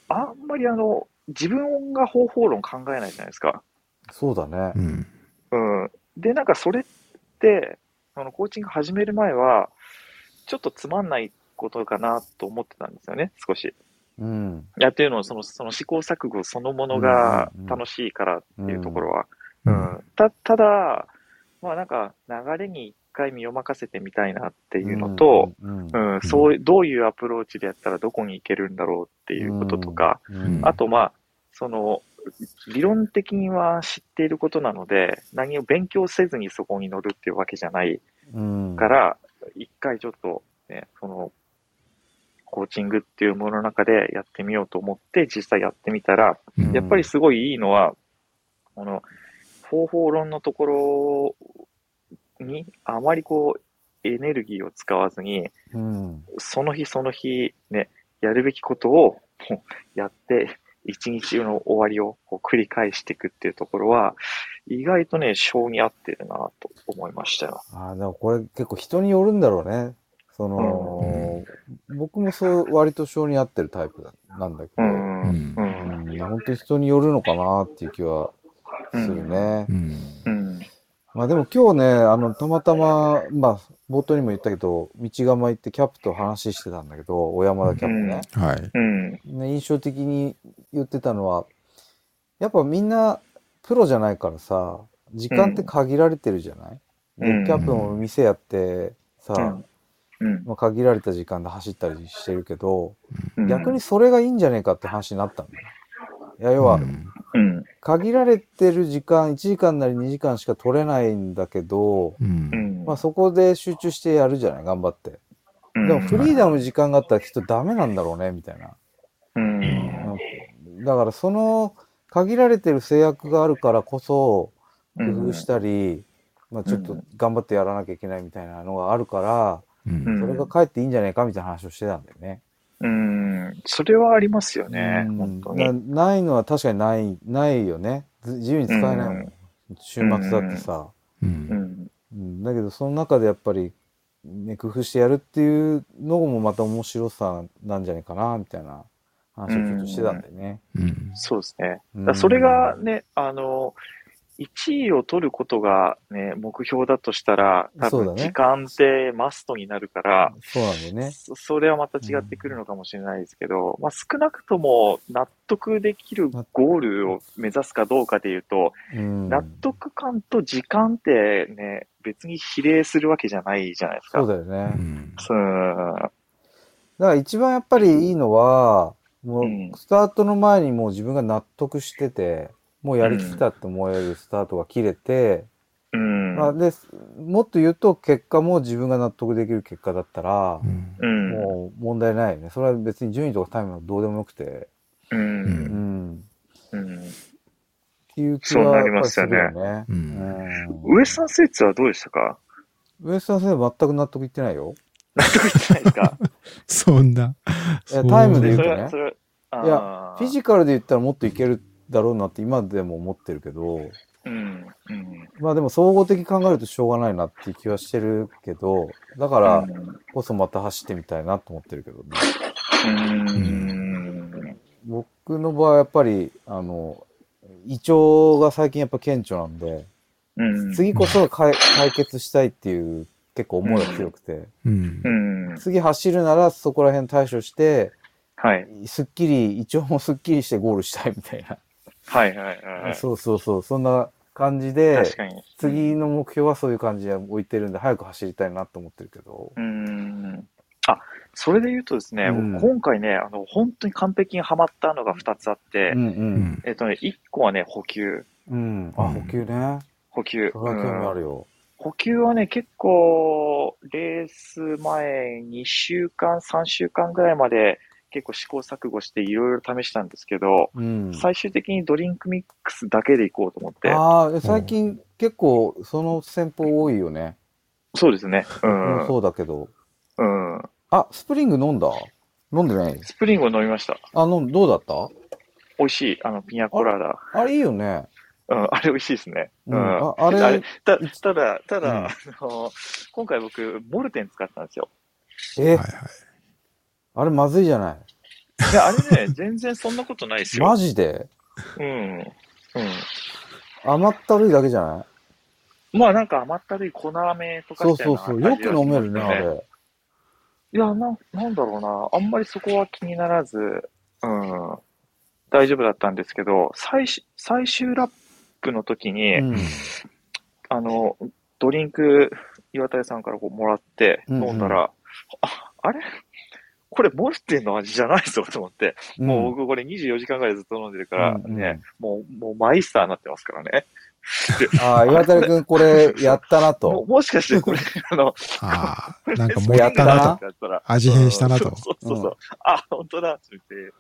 うん、あんまりあの、自分が方法論考えないじゃないですか。そうだね。うん。うん。で、なんかそれって、そのコーチング始める前は、ちょっとつまんないことかなと思ってたんですよね、少し。うん。やっていうのは、その、その試行錯誤そのものが楽しいからっていうところは。うん、うん、た、ただ、まあなんか流れに一回身を任せてみたいなっていうのと、うん、そう、どういうアプローチでやったらどこに行けるんだろうっていうこととか、あとまあ、その、理論的には知っていることなので、何を勉強せずにそこに乗るっていうわけじゃないから、一回ちょっと、ね、その、コーチングっていうものの中でやってみようと思って実際やってみたら、やっぱりすごいいいのは、この、方法論のところにあまりこう、エネルギーを使わずに、うん、その日その日ね、やるべきことをやって、一日の終わりを繰り返していくっていうところは、意外とね、性に合ってるなと思いましたよ。ああ、でもこれ結構人によるんだろうね。その、うん、僕もそう割と性に合ってるタイプなんだけど、うん、うん、本当に人によるのかなっていう気はするね。まあでも今日ね、あの、たまたま、まあ、冒頭にも言ったけど、道釜行ってキャップと話してたんだけど、小山田キャップね。はい。ね、印象的に言ってたのは、やっぱみんなプロじゃないからさ、時間って限られてるじゃない、うん、でキャップも店やってさ、うん、まあ、限られた時間で走ったりしてるけど、うん、逆にそれがいいんじゃねえかって話になったんだよ。いや、要は、うん、限られてる時間、1時間なり2時間しか取れないんだけど、うん、まあそこで集中してやるじゃない、頑張って。でもフリーダム時間があったらきっとダメなんだろうね、みたいな。うん、だからその限られてる制約があるからこそ、工夫したり、まあちょっと頑張ってやらなきゃいけないみたいなのがあるから、それがかえっていいんじゃないかみたいな話をしてたんだよね。うん、それはありますよね、本当に。ないのは確かにない、ないよね。自由に使えないもん。週末だってさ。うん。だけど、その中でやっぱり、ね、工夫してやるっていうのもまた面白さなんじゃないかな、みたいな話をちょっとしてたんだよね。うん。そうですね。それがね、あの、1位を取ることがね、目標だとしたら、多分時間ってマストになるから、そうなんだよねそ。それはまた違ってくるのかもしれないですけど、うん、まあ少なくとも納得できるゴールを目指すかどうかでいうと、うん、納得感と時間ってね、別に比例するわけじゃないじゃないですか。そうだよね。うん。だから一番やっぱりいいのは、もうスタートの前にもう自分が納得してて、もうやりきったって思えるスタートが切れて、うん、まあ、でもっと言うと結果も自分が納得できる結果だったら、うん、もう問題ないよね。それは別に順位とかタイムはどうでもよくて、うん。うん。うん、っていう気はやっぱりするよね。うん、ウエスタンスイーツはどうでしたか？ウエスタンスイーツは全く納得いってないよ。納得いってないですか。そんな。いやタイムで言うとね。いや、フィジカルで言ったらもっといけるだろうなって今でも思ってるけど、うんうん、まあでも総合的考えるとしょうがないなっていう気はしてるけど、だからこそまた走ってみたいなと思ってるけどね。うん。僕の場合はやっぱり、あの、胃腸が最近やっぱ顕著なんで、うん、次こそ解決したいっていう結構思いが強くて、うん、次走るならそこら辺対処して、はい、すっきり、胃腸もすっきりしてゴールしたいみたいな。はいはいはい。そうそうそう、そんな感じで、次の目標はそういう感じで置いてるんで、早く走りたいなと思ってるけど。うん。あ、それで言うとですね、うん、今回ね、あの、本当に完璧にはまったのが2つあって、うんうん、えっとね、1個はね、補給。うん。あ、補給ね。補給。それは興味あるよ。補給はね、結構、レース前2週間、3週間ぐらいまで結構試行錯誤していろいろ試したんですけど、うん、最終的にドリンクミックスだけでいこうと思って。ああ、最近結構その戦法多いよね。そうですね。うん。そうだけど。うん。あ、スプリング飲んだ？飲んでない？スプリングを飲みました。あ、飲ん、どうだった？美味しい。あの、ピニャコラダ。あれいいよね。うん、あれ美味しいですね。うん。ああれあれた、ただ、ただ、うん、あの、今回僕、モルテン使ったんですよ。え？はいはい。あれまずいじゃないいや、あれね、全然そんなことないですよ。マジで？うん。うん。甘ったるいだけじゃない？まあなんか甘ったるい粉飴とかそうそうそう。よく飲めるね、あれ。いや、な、なんだろうな。あんまりそこは気にならず、うん。大丈夫だったんですけど、最最終ラップの時に、うん、あの、ドリンク、岩田屋さんからこうもらって飲んだら、うんうん、あ、あれ？これモルテンの味じゃないぞと思って、うん、もう僕これ24時間ぐらいずっと飲んでるからね、うんうん、もう、もうマイスターになってますからね。ああ、岩谷くんこれやったなと。ももしかしてこれ、あの、ああ、なんかもうやったなと。味変したなと。そうそうそう。あ、本当だって言って、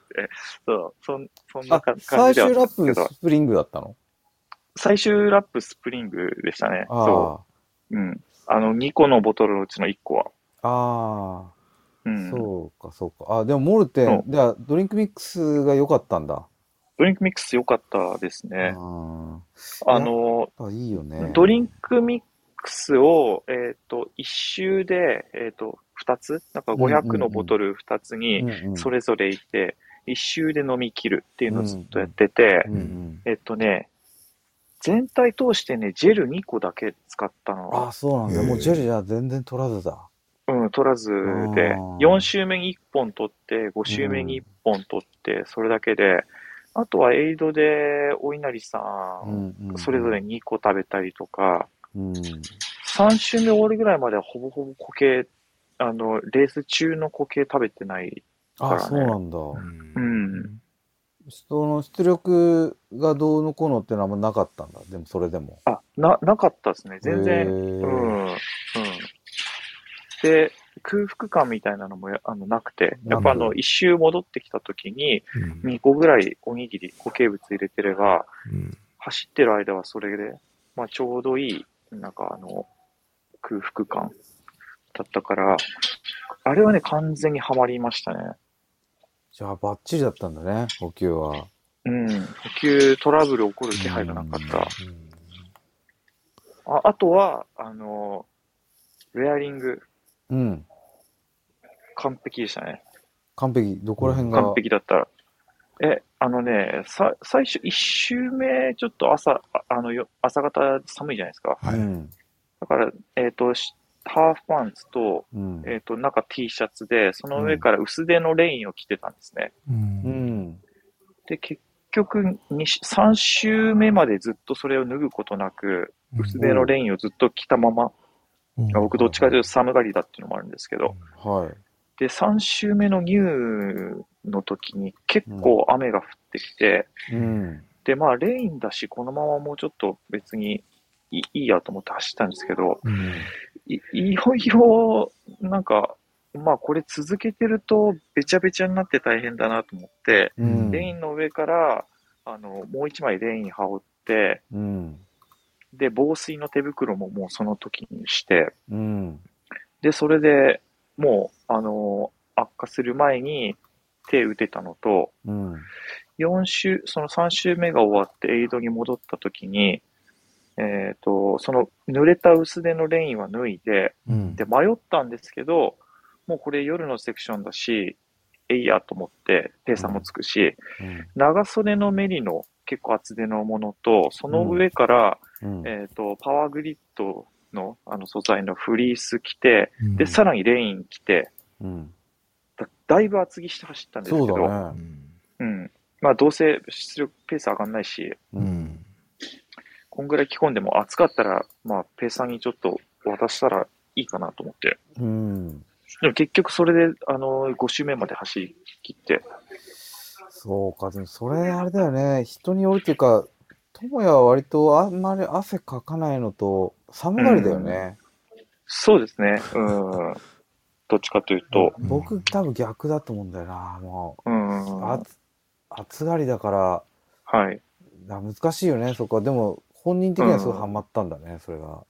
そう、そんそんな感じで最終ラップスプリングだったの？最終ラップスプリングでしたね。そう。うん。あの、2個のボトルのうちの1個は。ああ。うん、そうか、そうか。あ、でも Maurten、じゃあドリンクミックスが良かったんだ。ドリンクミックス良かったですね。あの、いいよね。ドリンクミックスを、えっ、ー、と、一周で、えっ、ー、と、二つ？なんか500のボトル二つに、それぞれいて、一周で飲み切るっていうのをずっとやってて、えっとね、全体通してね、ジェル2個だけ使ったの。あ、そうなんだ。もうジェルじゃ全然取らずだ。うん、取らずで、4周目に1本取って、5周目に1本取って、それだけで、あとはエイドでお稲荷さん、それぞれ2個食べたりとか、うん、3周目終わりぐらいまではほぼほぼ固形、あの、レース中の固形食べてないからね。あ、そうなんだ。うん。その出力がどうのこうのっていうのはあんまなかったんだ。でもそれでも。あ、な、なかったですね。全然。うん。うん。で、空腹感みたいなのもあのなくて、やっぱあの、一周戻ってきた時に、2個ぐらいおにぎり、固形物入れてれば、走ってる間はそれで、まあちょうどいい、なんかあの、空腹感だったから、あれはね、完全にはまりましたね。じゃあ、バッチリだったんだね、補給は。うん、補給トラブル起こる気配がなかった。ああとは、あの、ウェアリング。うん。完璧でしたね。完璧どこら辺が？完璧だったら。え、あのね、さ、最初、一周目、ちょっと朝、あの、よ朝方寒いじゃないですか。はい。だから、えっ、ー、と、ハーフパンツと、うん、えっ、ー、と、中 T シャツで、その上から薄手のレインを着てたんですね。うん。で、結局、3周目までずっとそれを脱ぐことなく、薄手のレインをずっと着たまま、うん、僕どっちかというと寒がりだっていうのもあるんですけど、はい。で、3週目のニューの時に結構雨が降ってきて、うん、で、まあ、レインだし、このままもうちょっと別にいいやと思って走ったんですけど、うん、いいよいよ、なんか、まあこれ続けてるとべちゃべちゃになって大変だなと思って、うん、レインの上から、あの、もう一枚レイン羽織って、うん、で、防水の手袋ももうその時にして、うん、で、それでもう、あの、悪化する前に手打てたのと、うん、4週、その3週目が終わってエイドに戻った時に、えっ、ー、と、その濡れた薄手のレインは脱いで、うん、で、迷ったんですけど、もうこれ夜のセクションだし、えいやと思って、ペーサーもつくし、うん、長袖のメリの結構厚手のものと、その上から、えっ、ー、と、パワーグリッドのあの素材のフリース着て、で、さらにレイン着て、だだいぶ厚着して走ったんですけど、ね、うん。まあ、どうせ出力ペース上がんないし、うん、こんぐらい着込んでも暑かったら、まあ、ペーサーにちょっと渡したらいいかなと思って。うん。でも結局それで、あの、5周目まで走り切って。そうか、でもそれあれだよね。人によるっていうか、智也は割とあんまり汗かかないのと、寒がりだよね。うん、そうですね。うん。どっちかというと。僕多分逆だと思うんだよな、もう。うん。暑がりだから、はい。難しいよね、そこは。でも、本人的にはすごいハマったんだね、それが。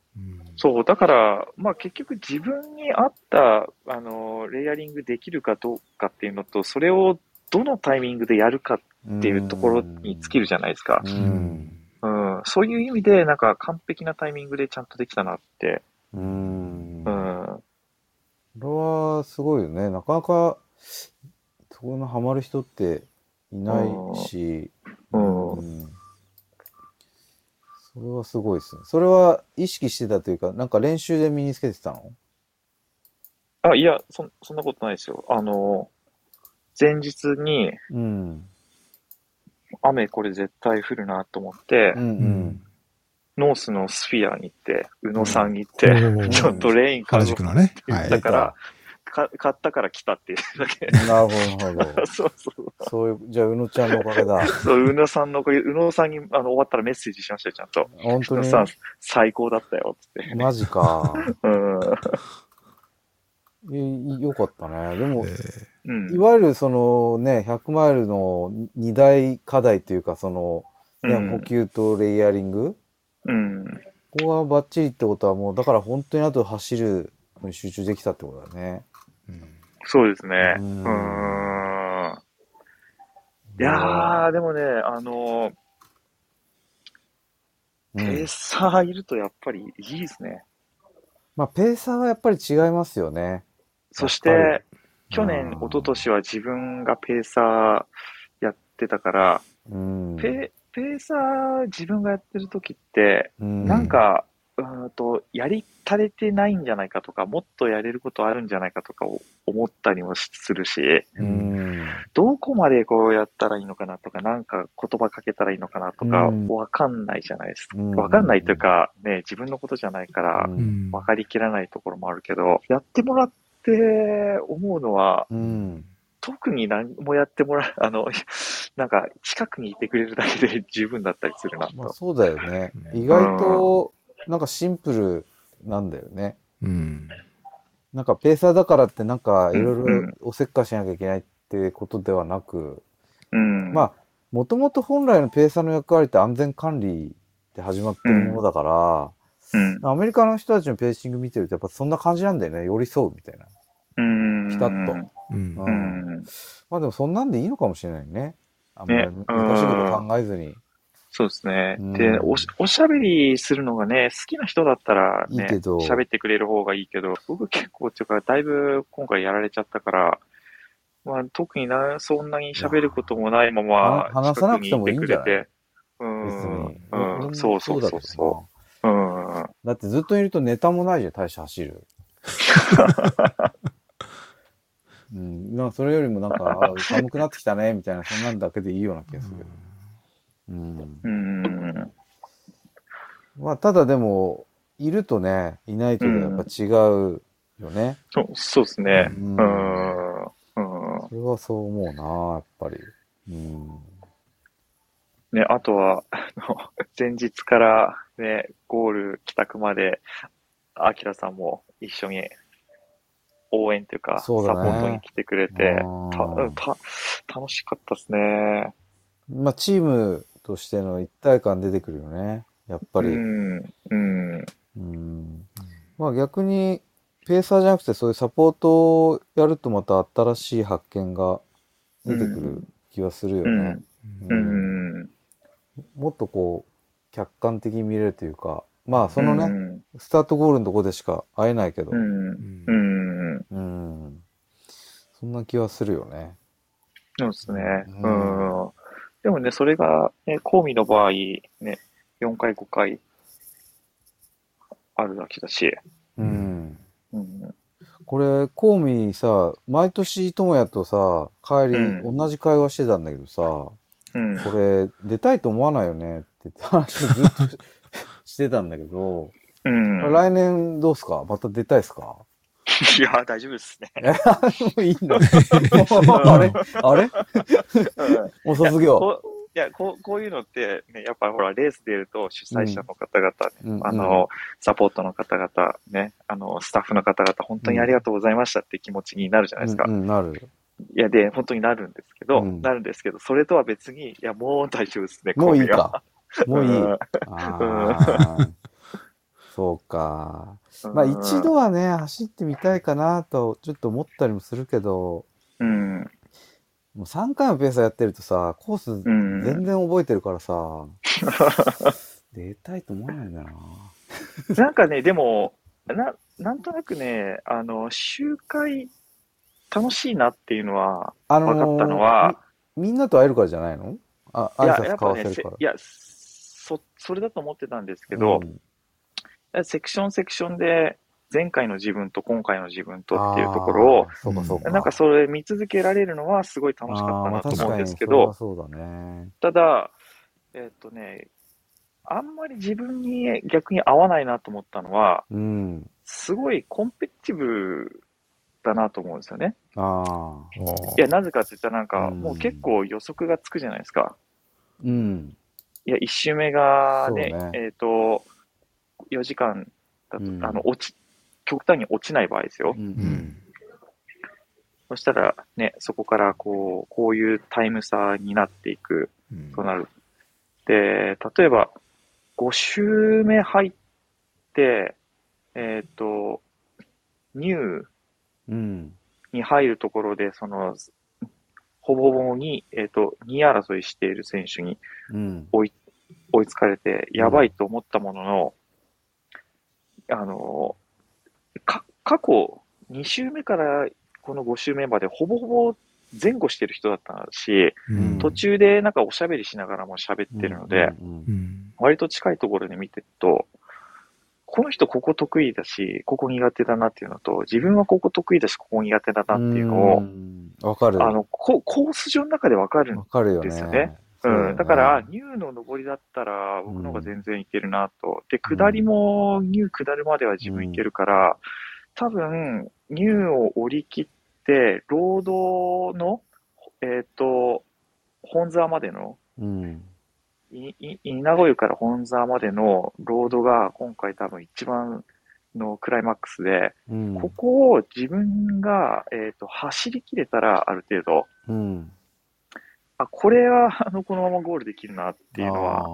そう、だから、まあ結局自分に合った、あの、レイヤリングできるかどうかっていうのと、それをどのタイミングでやるかっていうところに尽きるじゃないですか。うん、うん、そういう意味で、なんか完璧なタイミングでちゃんとできたなって。うん。うん。これはすごいよね。なかなか、そこのハマる人っていないし、うん。うんそれはすごいですね。それは意識してたというか、なんか練習で身につけてたの？あ、いや、そ、そんなことないですよ。あの、前日に、うん、雨これ絶対降るなと思って、うんうん、ノースのスフィアに行って、宇野さんに行って、うん、ちょっとレイン買うって言ったから、はいか買ったから来たっていうだけ。なるほど。そうそう。そういう、じゃあ、宇野ちゃんのおかげだ。そう、宇野さんのおかげ、宇野さんにあの終わったらメッセージしましたよ、ちゃんと。本当に？さん、最高だったよ、つって。マジか。うん。え、よかったね。でも、えー、いわゆるそのね、100マイルの二大課題というか、その、ね、うん、補給とレイヤリング。うん。ここがバッチリってことはもう、だから本当にあと走るのに集中できたってことだね。そうですね。うん。いやー、でもね、あのペーサーいるとやっぱりいいですね。まあ、ペーサーはやっぱり違いますよね。そして、去年、一昨年は自分がペーサーやってたから、うん、ペペーサー自分がやってる時って、うん、なんか、うんと、やり足りてないんじゃないかとか、もっとやれることあるんじゃないかとか思ったりもするし、うん。どこまでこうやったらいいのかなとか、なんか言葉かけたらいいのかなとか、わかんないじゃないですか。わかんないというか、ね、自分のことじゃないから、わかりきらないところもあるけど、やってもらって思うのは、うん特に何もやってもらう、あの、なんか近くにいてくれるだけで十分だったりするなと。まあ、そうだよね。意外となんかシンプルなんだよね。うん。なんかペーサーだからってなんかいろいろおせっかしなきゃいけないってことではなく、うん、まあ、もともと本来のペーサーの役割って安全管理で始まってるものだから、うん、アメリカの人たちのペーシング見てるとやっぱそんな感じなんだよね。寄り添うみたいな。うん。ピタッと。うん。うん、まあでもそんなんでいいのかもしれないね。あんまり難しいこと考えずに。そうですね。で、おし、おしゃべりするのがね、好きな人だったらね、喋ってくれる方がいいけど、僕結構っていうか、だいぶ今回やられちゃったから、まあ特にな、そんなに喋ることもないまま、話さなくてもいいんじゃない？うん、うん、そうそうそうそう。うん。だってずっといるとネタもないじゃん、大して走る。うん、まあそれよりもなんか、寒くなってきたね、みたいな、そんなんだけでいいような気がする。うん。うん。まあ、ただでも、いるとね、いないとやっぱ違うよね。そう、そうですね。うん。うん。それはそう思うな、やっぱり。うん。ね、あとは、前日からね、ゴール帰宅まで、アキラさんも一緒に応援というか、サポートに来てくれて、た、た、楽しかったですね。まあ、チームとしての一体感出てくるよね。やっぱり。うん。うん。うん。まあ逆に、ペーサーじゃなくてそういうサポートをやるとまた新しい発見が出てくる気はするよね。うん。うん、もっとこう、客観的に見れるというか、まあそのね、うん、スタートゴールのとこでしか会えないけど、うん。うん。うん。そんな気はするよね。そうですね。うん。でもね、それが、ね、コーミの場合、ね、4回、5回あるだけだし。うん。うん、これ、コーミさ、毎年、智也とさ、帰り、うん、同じ会話してたんだけどさ、うん、これ、出たいと思わないよねって話 ずっとしてたんだけど、うん、来年どうすか？また出たいですか？いや、大丈夫ですね。もういいん。だ。あれ？あれ？もう卒業？いやこう、こういうのって、ね、やっぱほら、レース出ると主催者の方々、ね、うん、あの、サポートの方々、ね、あの、スタッフの方々、本当にありがとうございましたって気持ちになるじゃないですか。うん。うん、なる。いや、で、本当になるんですけど、なるんですけど、それとは別に、いや、もう大丈夫ですね、もういいか。もういい。そうか。まあ一度はね、走ってみたいかなと、ちょっと思ったりもするけど、うん。もう3回もペーサーやってるとさ、コース全然覚えてるからさ、うん、出たいと思わないんだな。なんかね、でも、な、なんとなくね、あの、周回楽しいなっていうのは、分かったのは、み、みんなと会えるからじゃないの？あ、挨拶交わせるから。いや、そ、それだと思ってたんですけど、うん、セクションセクションで、前回の自分と今回の自分とっていうところを、なんかそれ見続けられるのはすごい楽しかったなと思うんですけど、ただ、えっ、とね、あんまり自分に逆に合わないなと思ったのは、うん、すごいコンペティブだなと思うんですよね。あいや、なぜかって言ったらなんか、もう結構予測がつくじゃないですか。うん。いや、1周目がね、ね。えっ、ー、と、4時間だと、うん、あの、落ち、極端に落ちない場合ですよ。うん、そしたらね、そこからこう、こういうタイム差になっていくとなる。で、例えば、5周目入って、えっ、ー、と、ニューに入るところで、その、ほぼほぼに、えっ、ー、と、2位争いしている選手に追い,、追いつかれて、やばいと思ったものの、あの、か、過去2周目からこの5周目までほぼほぼ前後してる人だったし、うん、途中でなんかおしゃべりしながらも喋ってるので、割と近いところで見てると、この人ここ得意だし、ここ苦手だなっていうのと、自分はここ得意だし、ここ苦手だなっていうのを、わかる。あのコ、コース上の中でわかるんですよね。うん、だから、ニューの上りだったら、僕の方が全然いけるなと。で、下りも、ニュー下るまでは自分いけるから、多分、ニューを降り切って、ロードの、えっ、ー、と、本沢までの、うん、稲子湯から本沢までのロードが今回多分一番のクライマックスで、うん、ここを自分が、えっ、ー、と、走り切れたらある程度、うん、あ、これは、あの、このままゴールできるなっていうのは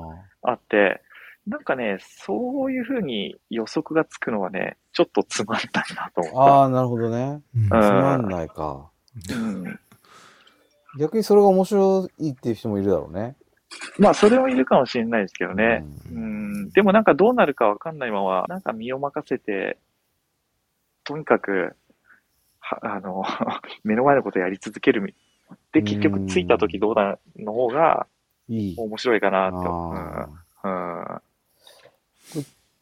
あって、なんかね、そういうふうに予測がつくのはね、ちょっとつまんないなと思った。ああ、なるほどね。つまんないか。うん。逆にそれが面白いっていう人もいるだろうね。まあ、それはいるかもしれないですけどね。うん、うん。でもなんかどうなるかわかんないまま、なんか身を任せて、とにかく、はあの、目の前のことをやり続ける。で、結局着いた時どうだの方が、面白いかなと。うん、うん。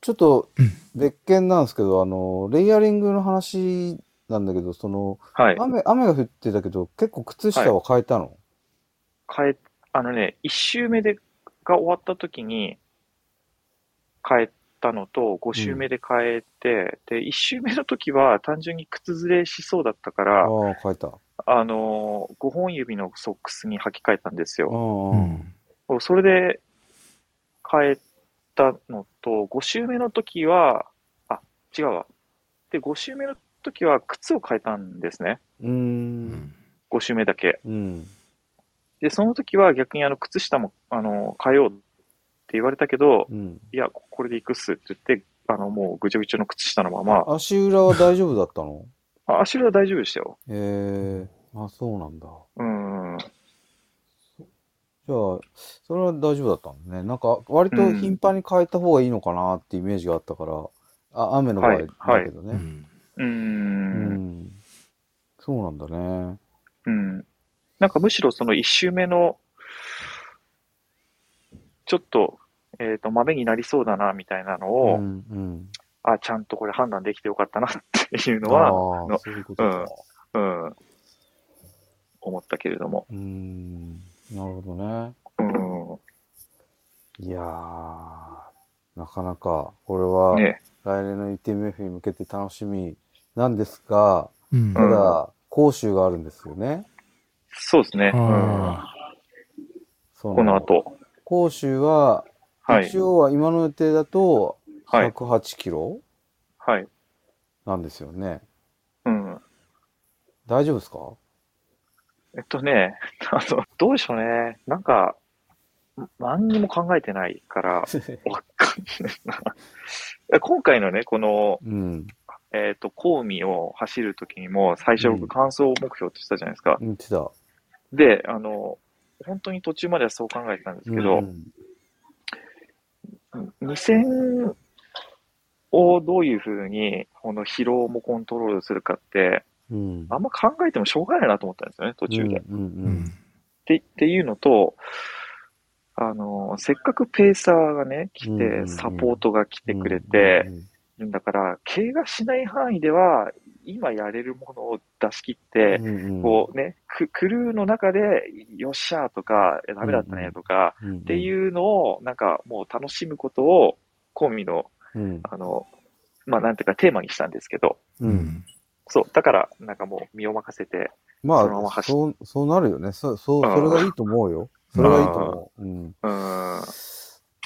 ちょっと別件なんですけど、あの、レイヤリングの話なんだけど、その、はい、雨、雨が降ってたけど、結構靴下は変えたの、はい、変え、あのね、一周目で、が終わった時に変えたのと、5周目で変えて、うん、で、一周目の時は単純に靴ずれしそうだったから、ああ、変えた。あの、5本指のソックスに履き替えたんですよ。うん、それで変えたのと、5周目の時は、あ、違うわ。で、5周目の時は靴を変えたんですね。うん。5周目だけ。うん。で、その時は逆にあの、靴下も、あの、変えようって言われたけど、うん、いや、これで行くっすって言って、あの、もうぐちゃぐちゃの靴下のまま。足裏は大丈夫だったの？あ足裏は大丈夫でしたよ。へえー、あ、そうなんだ。うん。じゃあ、それは大丈夫だったんだね。なんか、割と頻繁に変えた方がいいのかなってイメージがあったから、あ雨の場合だけどね。はいはい、うん。そうなんだね。うん。なんかむしろその一周目の、ちょっと、えっ、ー、と、豆になりそうだな、みたいなのを、うんうん、あ、ちゃんとこれ判断できてよかったなっていうのは、のそういうことうん、うん、思ったけれども。うん。なるほどね。うん。いやー、なかなか、これは、ね、来年の UTMF に向けて楽しみなんですが、うん、ただ、講習があるんですよね。そうですね。うん、この後。甲州は、はい、一応は今の予定だと、108キロはい。なんですよね。うん。大丈夫ですか？えっとね、あの、どうでしょうね。なんか、何にも考えてないから、わかんないな。今回のね、この、うん、えっ、ー、と、コウミを走るときにも、最初僕、完走目標って言ってたじゃないですか。言ってた。で、あの、本当に途中まではそう考えてたんですけど、うん、2000をどういうふうに、この疲労もコントロールするかって、うん、あんま考えてもしょうがないなと思ったんですよね、途中で。うんうんうん、ってっていうのと、あの、せっかくペーサーがね、来て、サポートが来てくれて、だから、怪我しない範囲では、今やれるものを出し切って、こうね、クルーの中で、よっしゃーとか、ダメだったねとか、っていうのを、なんかもう楽しむことを、コンビの、あの、まあなんていうかテーマにしたんですけど、うん、そう、だから、なんかもう身を任せて、まあ、そのまま走そう、そうなるよね。そ、そう、それがいいと思うよ。それがいいと思う。うん。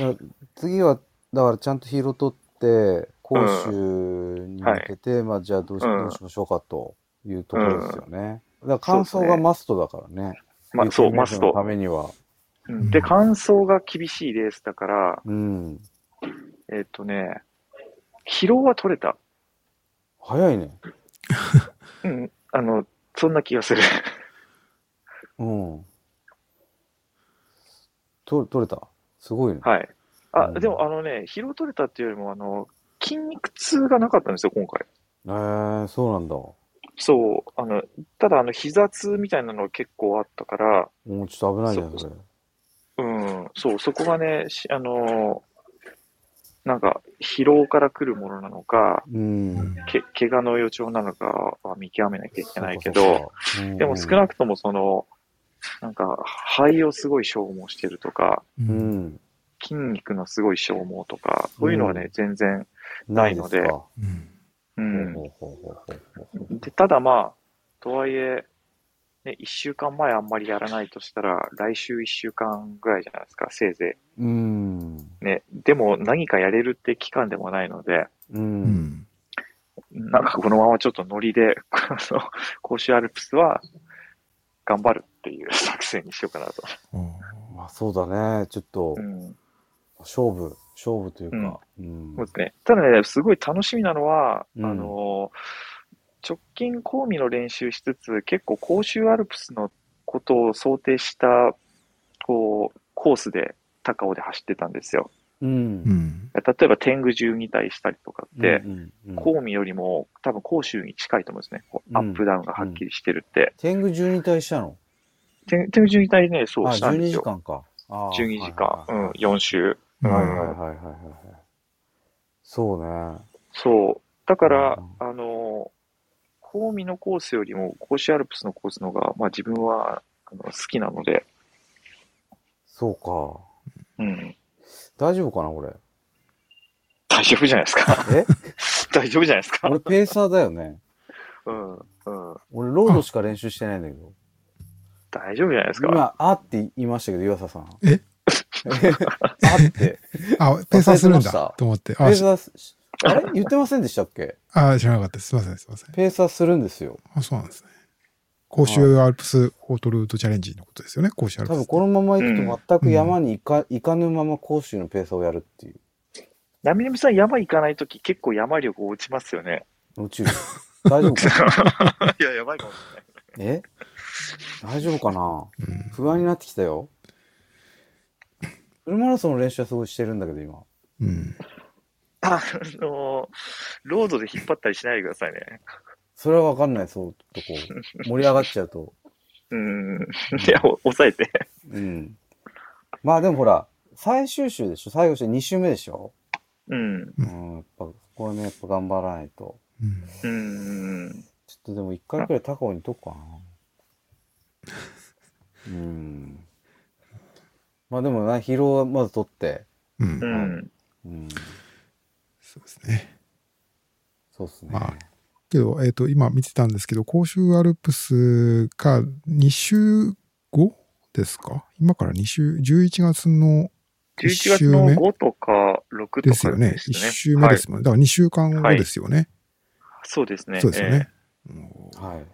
うん、次は、だからちゃんとヒーロー取って、講習に向けて、うんはい、まあじゃあどうし,、どうしましょうかというところですよね。だから感想がマストだからね。まあそう、マスト。ためには。で、感想が厳しいレースだから、うん、えっ、とね、疲労は取れた。早いね。うん、あの、そんな気がする。うん。と取れた？すごいね。はい。あ、うん、でもあのね、疲労取れたっていうよりも、あの、筋肉痛がなかったんですよ、今回。えー、そうなんだ。そう、あの、ただあの、膝痛みたいなの結構あったから。もうちょっと危ないじゃん、それ。うん、そう、そこがね、あのなんか、疲労から来るものなのか、うん、け怪我の予兆なのかは見極めなきゃいけないけど、でも少なくともその、なんか、肺をすごい消耗してるとか、うん、筋肉のすごい消耗とか、そういうのはね、全然ないので、うん。で、ただまあ、とはいえ、ね、一週間前あんまりやらないとしたら、来週一週間ぐらいじゃないですか、せいぜい。うん。ね、でも何かやれるって期間でもないので、うん。なんかこのままちょっとノリで、あの、甲州アルプスは頑張るっていう作戦にしようかなと。まあそうだね、ちょっと、うん、勝負、勝負というか。うん、そうですね。ただね、すごい楽しみなのは、うん、あの、直近交尾の練習しつつ、結構甲州アルプスのことを想定した、こう、コースで高尾で走ってたんですよ。うん、例えば天狗12体したりとかって、コウミよりも多分甲州に近いと思うんですね。アップダウンがはっきりしてるって。天狗12体したの？天狗12体ね、そうしたんですよ。12時間か。12時間、うん、4週。はいはいはいはいはい。そうね。そう。だから、あの、コウミのコースよりも、甲子アルプスのコースの方が、まあ自分はあの好きなので。そうか。うん。大丈夫かな、これ？大丈夫じゃないですか。え？大丈夫じゃないですか。俺ペーサーだよね。うん、うん。俺ロードしか練習してないんだけど。大丈夫じゃないですか。今、あって言いましたけど、岩佐さん。え？あって。あ、ペーサーするんだと思って。ペーサー、あれ？言ってませんでしたっけ？あ、知らなかったです。すいません、すいません。ペーサーするんですよ。あ、そうなんですね。甲州アルプスオートルートチャレンジのことですよね、甲州アルプス。多分このまま行くと全く山に行か,、行かぬまま甲州のペーサーをやるっていう。なみなみさん山行かないとき結構山力落ちますよね。落ちる。大丈夫かな？いや、やばいかもしれない。え？大丈夫かな、うん、不安になってきたよ。フルマラソンの練習はすごいしてるんだけど、今。うん。あの、ロードで引っ張ったりしないでくださいね。それはわかんない、そうとこ。盛り上がっちゃうと。うん。いや、抑えて。うん。まあでもほら、最終週でしょ？最後週2週目でしょ？うん。うん、やっぱ、これね、やっぱ頑張らないと。うん。ちょっとでも一回くらい高尾にとくかな。うん。まあでもな、疲労はまず取って。うん。うん。そうですね。そうですね。まあ、けど、えっ、ー、と、今見てたんですけど、甲州アルプスか2週後ですか？今から2週、11月の11月の5とか6とかですよね。1週目ですもんね。だから2週間後ですよね。はい、そうですね。そうですよね。えー、はい。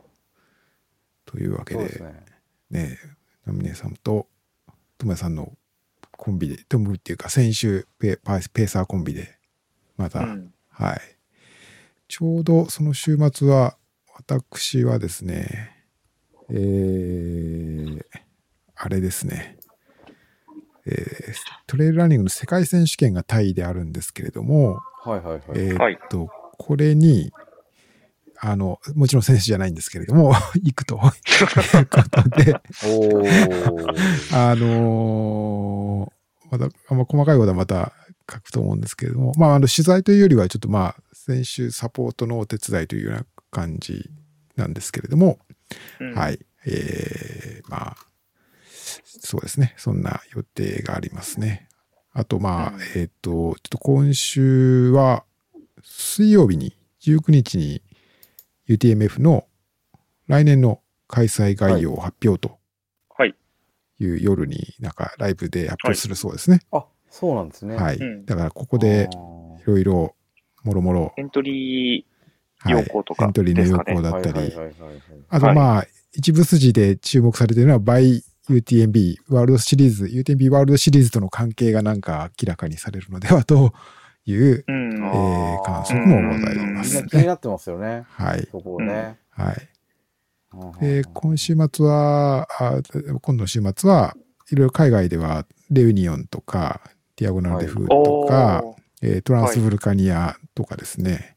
というわけで、でね、ねナミネさんとトモさんのコンビで、トムっていうか先週ペペーサーコンビで、また、うん、はい。ちょうどその週末は、私はですね、えー、あれですね、えー、トレイルランニングの世界選手権がタイであるんですけれども、はいはいはい。えー、っと、これに、あの、もちろん選手じゃないんですけれども、行くと。いうことで。あのー、また、あんま細かいことはまた書くと思うんですけれども、まあ、あの、取材というよりは、ちょっとまあ、選手サポートのお手伝いというような感じなんですけれども、うん、はい。えー、まあ、そうですね。そんな予定がありますね。あと、まあ、うん、えっ、ー、と、ちょっと今週は、水曜日に、19日に UTMF の来年の開催概要を発表という夜になんかライブで発表するそうですね。はい、あ、そうなんですね。はい。だからここでいろいろもろもろ。エントリー要項とか、はい、エントリーの要項だったり。あとまあ、一部筋で注目されているのは、バイ UTMB ワールドシリーズ、UTMB ワールドシリーズとの関係がなんか明らかにされるのではという、うん、えー、観測もございます、ね。気になってますよね。はい。そこね。はい。で、今週末は、あ今度の週末は、いろいろ海外では、レユニオンとか、ディアゴナルデフとか、はい、えー、トランスブルカニアとかですね。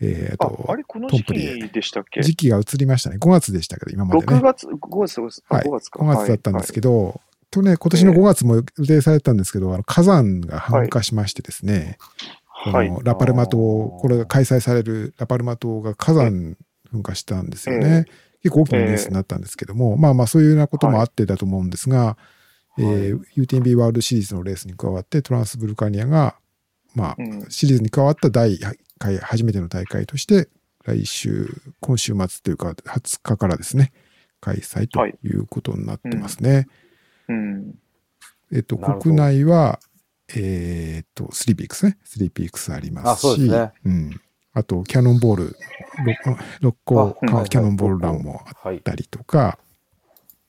えー、あと、ああれ、この時期でしたっけ？時期が移りましたね。5月でしたけど、今まで、ね。6月、5月、5月、はい、5月か。5月だったんですけど、はい、とね、今年の5月も予定されてたんですけど、あの火山が噴火しましてですね、はい、このラパルマ島、これが開催されるラパルマ島が火山噴火したんですよね。結構大きなニュースになったんですけども、まあまあそういうようなこともあってだと思うんですが、えー、UTMB ワールドシリーズのレースに加わって、トランスブルカニアが、まあ、シリーズに加わった第回、初めての大会として、来週、今週末というか、20日からですね、開催とい。うことになってますね。はい、うん、えっと、国内は、えー、っと、スリーピークスね。スリーピークスありますし、あね、うん。あと、キャノンボール、六甲キャノンボールランもあったりとか、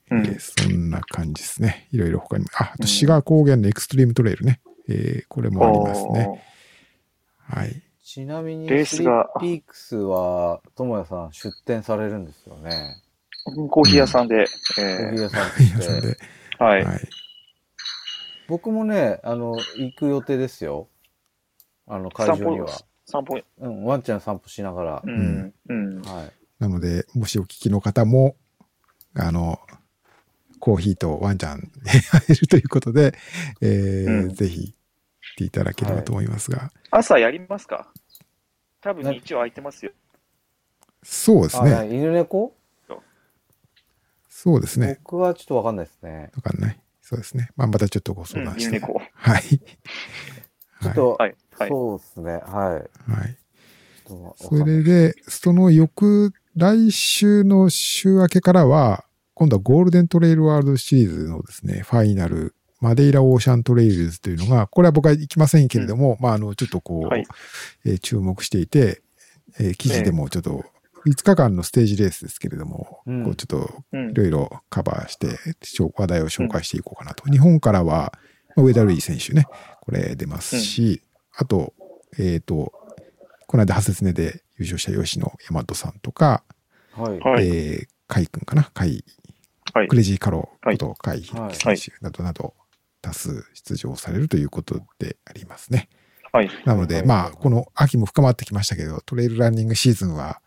うん、えー、そんな感じですね。いろいろ他にも。あ、あと、志賀高原のエクストリームトレイルね。えー、これもありますね。はい。ちなみに、レースがピークスは、ともやさん出店されるんですよね。コーヒー屋さんで。うん、えー、コーヒー屋さんで。はい。はい、僕もね、あの、行く予定ですよ。あの、会場には。散歩。うん、ワンちゃん散歩しながら。うん。うん。はい。なので、もしお聞きの方も、あの、コーヒーとワンちゃんに会えるということで、えー、うん、ぜひていただければと思いますが。はい、朝やりますか？多分日曜空いてますよ。そうですね。犬猫？そうですね。僕はちょっとわかんないですね。わかんない。そうですね。まあ、またちょっとご相談して。うん、猫。はい。ちょっと、はい、そうですね。はい。はい。それで、その翌、来週の週明けからは、今度はゴールデントレイルワールドシリーズのですね、ファイナルマデイラオーシャントレイルズというのが、これは僕は行きませんけれども、うん、まあ、あの、ちょっとこう、はい、えー、注目していて、えー、記事でもちょっと、5日間のステージレースですけれども、うん、こうちょっといろいろカバーして、話題を紹介していこうかなと。うん、日本からは、上田瑠衣選手ね、これ出ますし、あと、えっ、ー、と、この間、ハセツネで優勝した吉野大和さんとか、はい、えー、海君かな？海、はい、クレジーカローこと海選手などなど、多数出場されるということでありますね。はい。なので、まあ、この秋も深まってきましたけど、トレイルランニングシーズンは、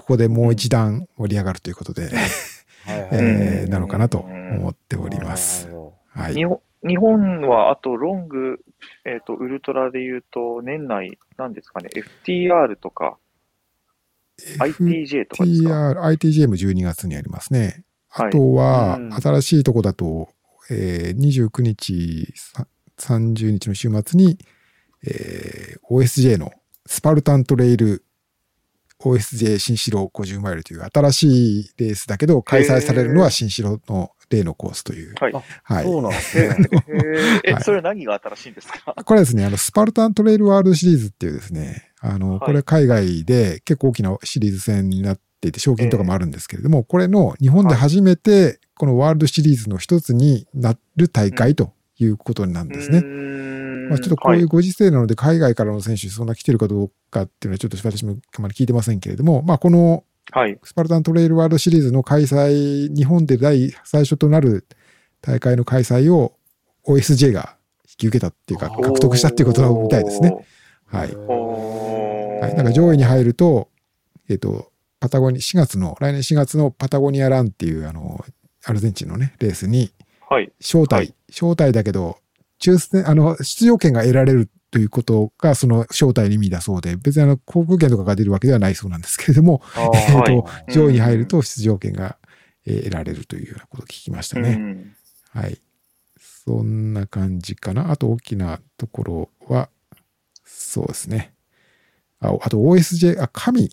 ここでもう一段盛り上がるということで、えー、なのかなと思っております。はい。日本日本はあとロング、えっ、ー、と、ウルトラで言うと、年内、なんですかね、FTR とか、ITJ とかですか ?FTR、ITJ も12月にありますね。あとは、新しいとこだと、えー、29日、30日の週末に、えー、OSJ のスパルタントレイル OSJ 新城50マイルという新しいレースだけど、開催されるのは新城の例のコースという。はい。はい、そうなんですね。え、それ何が新しいんですか？これはですね、あの、スパルタントレイルワールドシリーズっていうですね、あの、これ海外で結構大きなシリーズ戦になっていて、賞金とかもあるんですけれども、これの日本で初めてこのワールドシリーズの一つになる大会ということなんですね。まあ、ちょっとこういうご時世なので、海外からの選手そんな来てるかどうかっていうのはちょっと私もあまり聞いてませんけれども、まあ、このスパルタントレイルワールドシリーズの開催、日本で第最初となる大会の開催を OSJ が引き受けたっていうか、獲得したっていうことみたいですね。はい。はい。なんか上位に入ると、えっ、ー、と、パタゴニ、4月の、来年4月のパタゴニアランっていう、あの、アルゼンチンのね、レースに、招待、はい、招待だけど、抽選、あの、出場権が得られるということが、その招待の意味だそうで、別にあの、航空券とかが出るわけではないそうなんですけれども、えっ、と、上位に入ると出場権が得られるというようなことを聞きましたね。はい。そんな感じかな。あと大きなところは、そうですね。ああと OSJ、あ、神。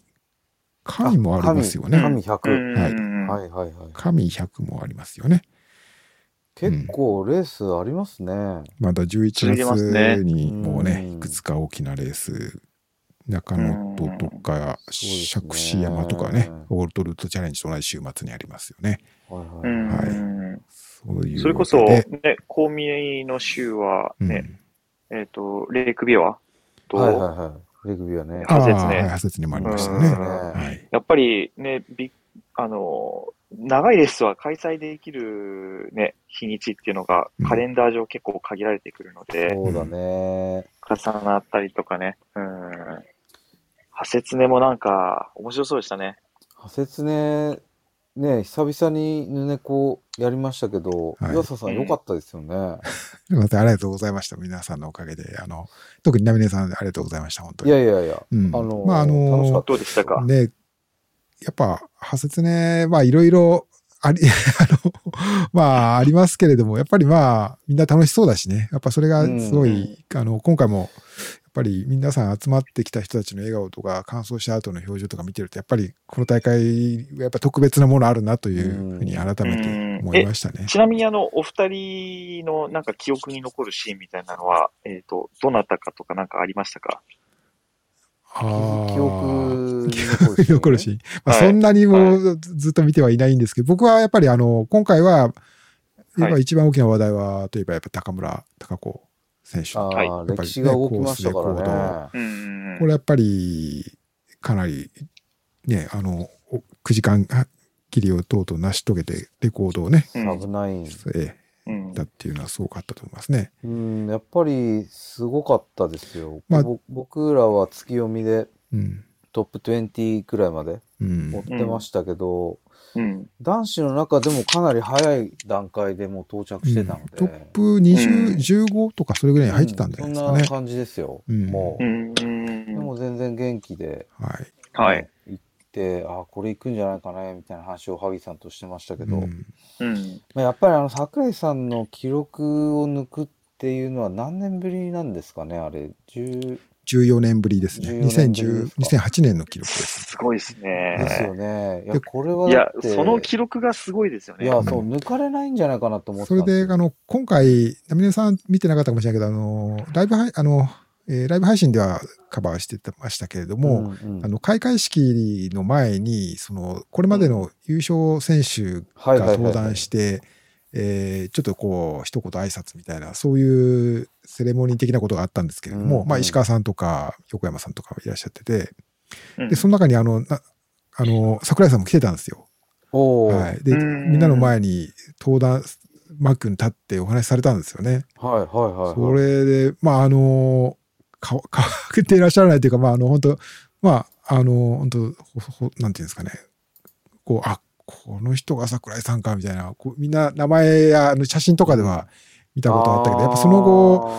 神もありますよね。神100。はい。はいはいはい。神100もありますよね。結構レースありますね。うん、まだ11月にもうね、いくつか大きなレース、中野とか、釈子山とかね、オールドルートチャレンジと同じ週末にありますよね。はいはい。そういうそれこそ、ね、公民の週はね、うん、えっ、ー、と、レイクビアと、はいはいはい。レイクビアね。ハセツね。ハセツにもありましたね。はい、やっぱりね、びあの、長いレースは開催できるね、日にちっていうのがカレンダー上結構限られてくるので、そうだね。重なったりとかね。うん。ハセツネもなんか面白そうでしたね。ハセツネ、ね、久々にヌネコやりましたけど、はい、岩佐さん良かったですよね。またありがとうございました。皆さんのおかげで。あの、特にナミネさんありがとうございました。本当に。いやいやいや。うん、あのまあ、あの楽しかった。どうでしたか？ね、やっぱ、派説ね、まあいろいろあり、あの、まあありますけれども、やっぱりまあみんな楽しそうだしね。やっぱそれがすごい、あの、今回も、やっぱり皆さん集まってきた人たちの笑顔とか、乾燥した後の表情とか見てると、やっぱりこの大会、やっぱ特別なものあるなというふうに改めて思いましたね。ちなみにあの、お二人のなんか記憶に残るシーンみたいなのは、えっ、ー、と、どなたかとかなんかありましたか？記憶に残るし、まあ、そんなにもずっと見てはいないんですけど、僕はやっぱりあの、今回は、今一番大きな話題は、といえばやっぱ高村貴子選手。はい、歴史が動きましたからね。これやっぱり、かなり、ね、あの、9時間切りをとうとう成し遂げて、レコードをね、危ない。ええだっていうのはすごかったと思いますね。うん、やっぱりすごかったですよ。まあ、僕らは月読みで、トップ20くらいまで追ってましたけど、うん、男子の中でもかなり早い段階でもう到着してたので、トップ20、15とかそれぐらいに入ってたんじゃないですかね。そんな感じですよ。もう、でも全然元気で、はい。はい。て、あこれ行くんじゃないかねみたいな話を萩さんとしてましたけど、うんまあ、やっぱりあの櫻井さんの記録を抜くっていうのは何年ぶりなんですかねあれ？10 14年ぶりですね。2010 2008年の記録です。すごいですね。ですよね。いや、これはいや、その記録がすごいですよね。いや、そう、抜かれないんじゃないかなと思ってそれで、あの、今回、ナミネさん見てなかったかもしれないけど、あの、ライブあの、えー、ライブ配信ではカバーしてましたけれども、うんうん、あの開会式の前にそのこれまでの優勝選手が登壇してちょっとこう一言挨拶みたいなそういうセレモニー的なことがあったんですけれども、うんうん、まあ、石川さんとか横山さんとかいらっしゃってて、うん、でその中にあのあの桜井さんも来てたんですよ。はい、でみんなの前に登壇マックに立ってお話しされたんですよね。はいはいはい、はい、それでまああのか、かけていらっしゃらないというか、まあ、あの、本当まあ、あの、本当なんていうんですかね。こう、あ、この人が桜井さんか、みたいな、こうみんな名前やあの写真とかでは見たことあったけど、やっぱその後、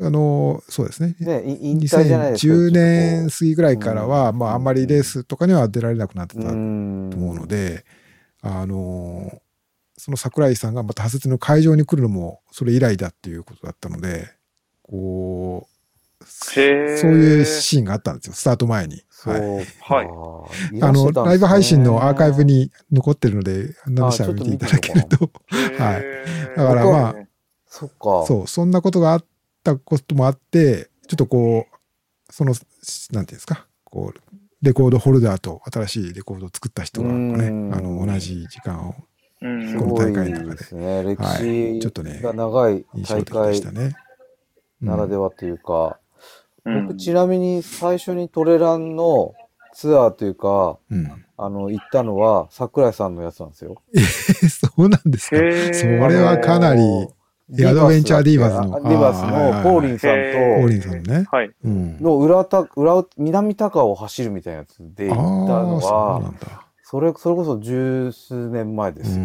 あの、そうですね。ね2010年過ぎぐらいからは、まあ、あんまりレースとかには出られなくなってたと思うので、あの、その桜井さんがまた派説の会場に来るのも、それ以来だっていうことだったので、こう、そういうシーンがあったんですよ、スタート前に。はい。はい。あの、ライブ配信のアーカイブに残ってるので、何でしたら見ていただけると。はい。だからまあ、そっか。そう、そんなことがあったこともあって、ちょっとこう、その、なんていうんですか、こう、レコードホルダーと新しいレコードを作った人がね、あの、同じ時間を、この大会の中で。ですね。歴史が長い大会ならではというか、僕ちなみに最初にトレランのツアーというか、うん、あの、行ったのは桜井さんのやつなんですよ。えー、そうなんですか？それはかなり、アドベンチャーディーバーズの。ディーバーズのポーリンさんと、ポーリンさんね。はい。の裏た、裏、南高を走るみたいなやつで行ったのは、それ、それこそ十数年前です。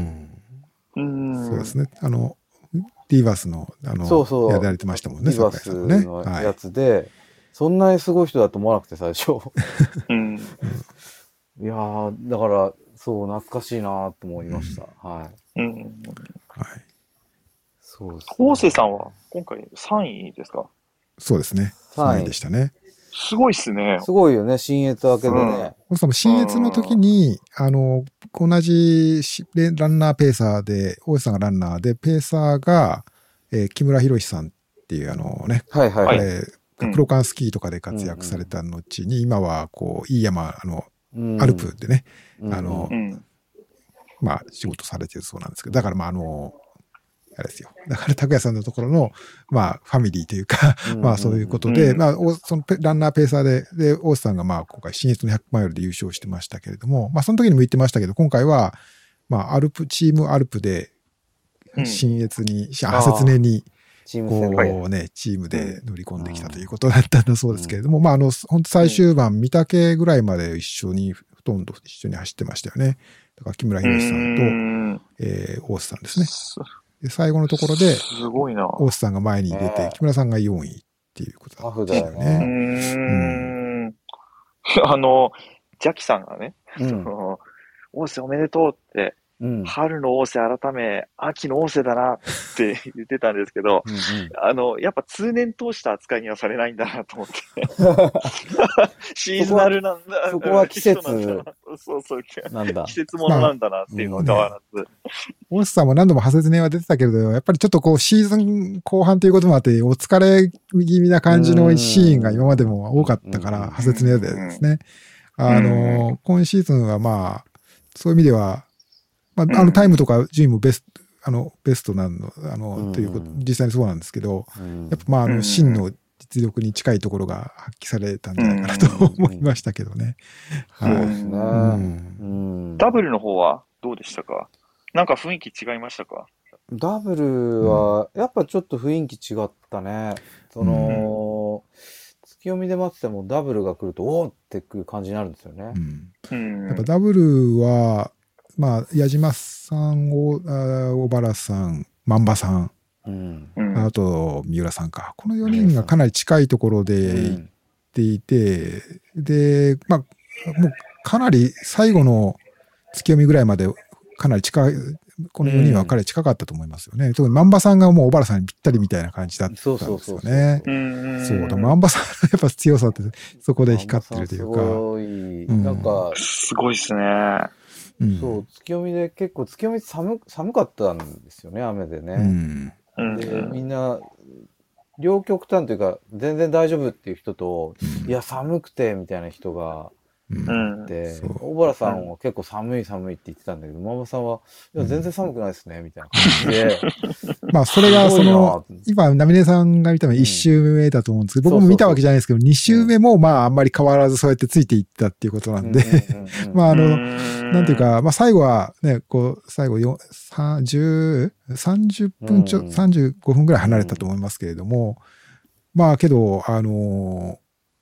うん。そうですね。あの、ディーバースの、あの、そうそう。やられてましたもんね、ディーバースのやつで、そんなにすごい人だと思わなくて、最初。うん。いやー、だから、そう、懐かしいなと思いました。はい。うん。はい。そうです、ね。昴生さんは今回3位ですか？そうですね。3位でしたね。すごいっすね。すごいよね、新越明けでね。うん、さんも新越の時に、あの、同じランナーペーサーで、大石さんがランナーで、ペーサーが、えー、木村博さんっていうあのね、はいはい、えー、プロカンスキーとかで活躍された後に、今はこう、いい山、あの、アルプでね、あの、まあ、仕事されてるそうなんですけど、だからまあ、あの、あれですよ。だから、拓也さんのところの、まあ、ファミリーというかまあ、そういうことで、まあ、そのランナーペーサーで、で、大須さんがまあ、今回、新越の100マイルで優勝してましたけれども、まあ、その時にも言ってましたけど、今回は、まあ、アルプ、チームアルプで、新越に、あ、説明に、こうね、チームで乗り込んできたということだったんだそうですけれども、まあ、あの、本当最終盤、三竹ぐらいまで一緒に、ほとんど一緒に走ってましたよね。だから、木村博さんと、えー、大須さんですね。で、最後のところで、すごいな。大須さんが前に出て、木村さんが4位っていうことだったよね。うん。あの、ジャキさんがね、うん、大須おめでとうって、うん、春の仰せ改め、秋の仰せだなって言ってたんですけど、うんうん、あの、やっぱ通年通した扱いにはされないんだなと思って。シーズナルなんだ。そこは季節。そうそう。なんだ。季節ものなんだなっていうのは変わらず。大須さんも何度も派説ねは出てたけれど、やっぱりちょっとこうシーズン後半ということもあって、お疲れ気味な感じのシーンが今までも多かったから、派説ねでですね。あの、今シーズンはまあ、そういう意味では、まあ、あのタイムとか順位もベスト、あの、ベストなの、あの、ということ、実際にそうなんですけど、やっぱまあ、あの、真の実力に近いところが発揮されたんじゃないかなと思いましたけどね。そうですね。ダブルの方はどうでしたか？なんか雰囲気違いましたか？ダブルは、やっぱちょっと雰囲気違ったね。その、月読みで待っててもダブルが来ると、おおってくる感じになるんですよね。うん、やっぱダブルは、まあ、矢島さん、小原さん、万場さん、うん、あと、三浦さんか。この4人がかなり近いところで行っていて、うん、で、まあ、もうかなり最後の月読みぐらいまでかなり近い、この4人は彼近かったと思いますよね。うん、特に万場さんがもう小原さんにぴったりみたいな感じだったんですよね。そうそうそうそう。万場さんのやっぱ強さってそこで光ってるというか。すごい。なんか、すごいっすね。そう、月読みで結構、月読み寒寒かったんですよね、雨でね。うん、で、みんな、両極端というか、全然大丈夫っていう人と、いや、寒くて、みたいな人がで、小原さんは結構寒い寒いって言ってたんだけど、ママさんは、いや、全然寒くないですね、みたいな感じで。まあ、それが、その、今、ナミネさんが見たのは1周目だと思うんですけど、僕も見たわけじゃないですけど、2周目も、まあ、あんまり変わらずそうやってついていったっていうことなんで、まあ、あの、なんていうか、まあ、最後はね、こう、最後、30、30分ちょ、35分ぐらい離れたと思いますけれども、まあ、けど、あの、